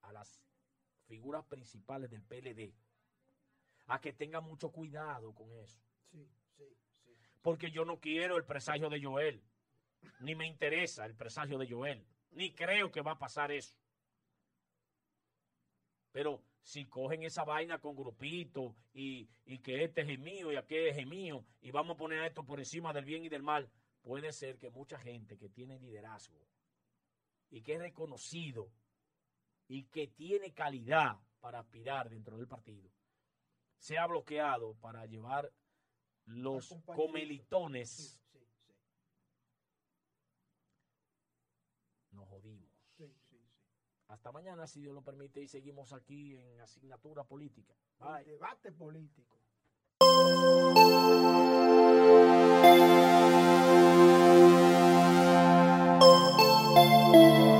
a las figuras principales del PLD a que tengan mucho cuidado con eso. Sí, sí, sí. Porque yo no quiero el presagio de Joel, ni me interesa el presagio de Joel, ni creo que va a pasar eso. Pero si cogen esa vaina con grupito y, y que este es el mío y aquel es el mío y vamos a poner esto por encima del bien y del mal, puede ser que mucha gente que tiene liderazgo y que es reconocido y que tiene calidad para aspirar dentro del partido, sea bloqueado para llevar los comelitones. Sí, sí, sí, Nos jodimos. sí, sí, sí. Hasta mañana, si Dios lo permite, y seguimos aquí en asignatura política. El debate político. Thank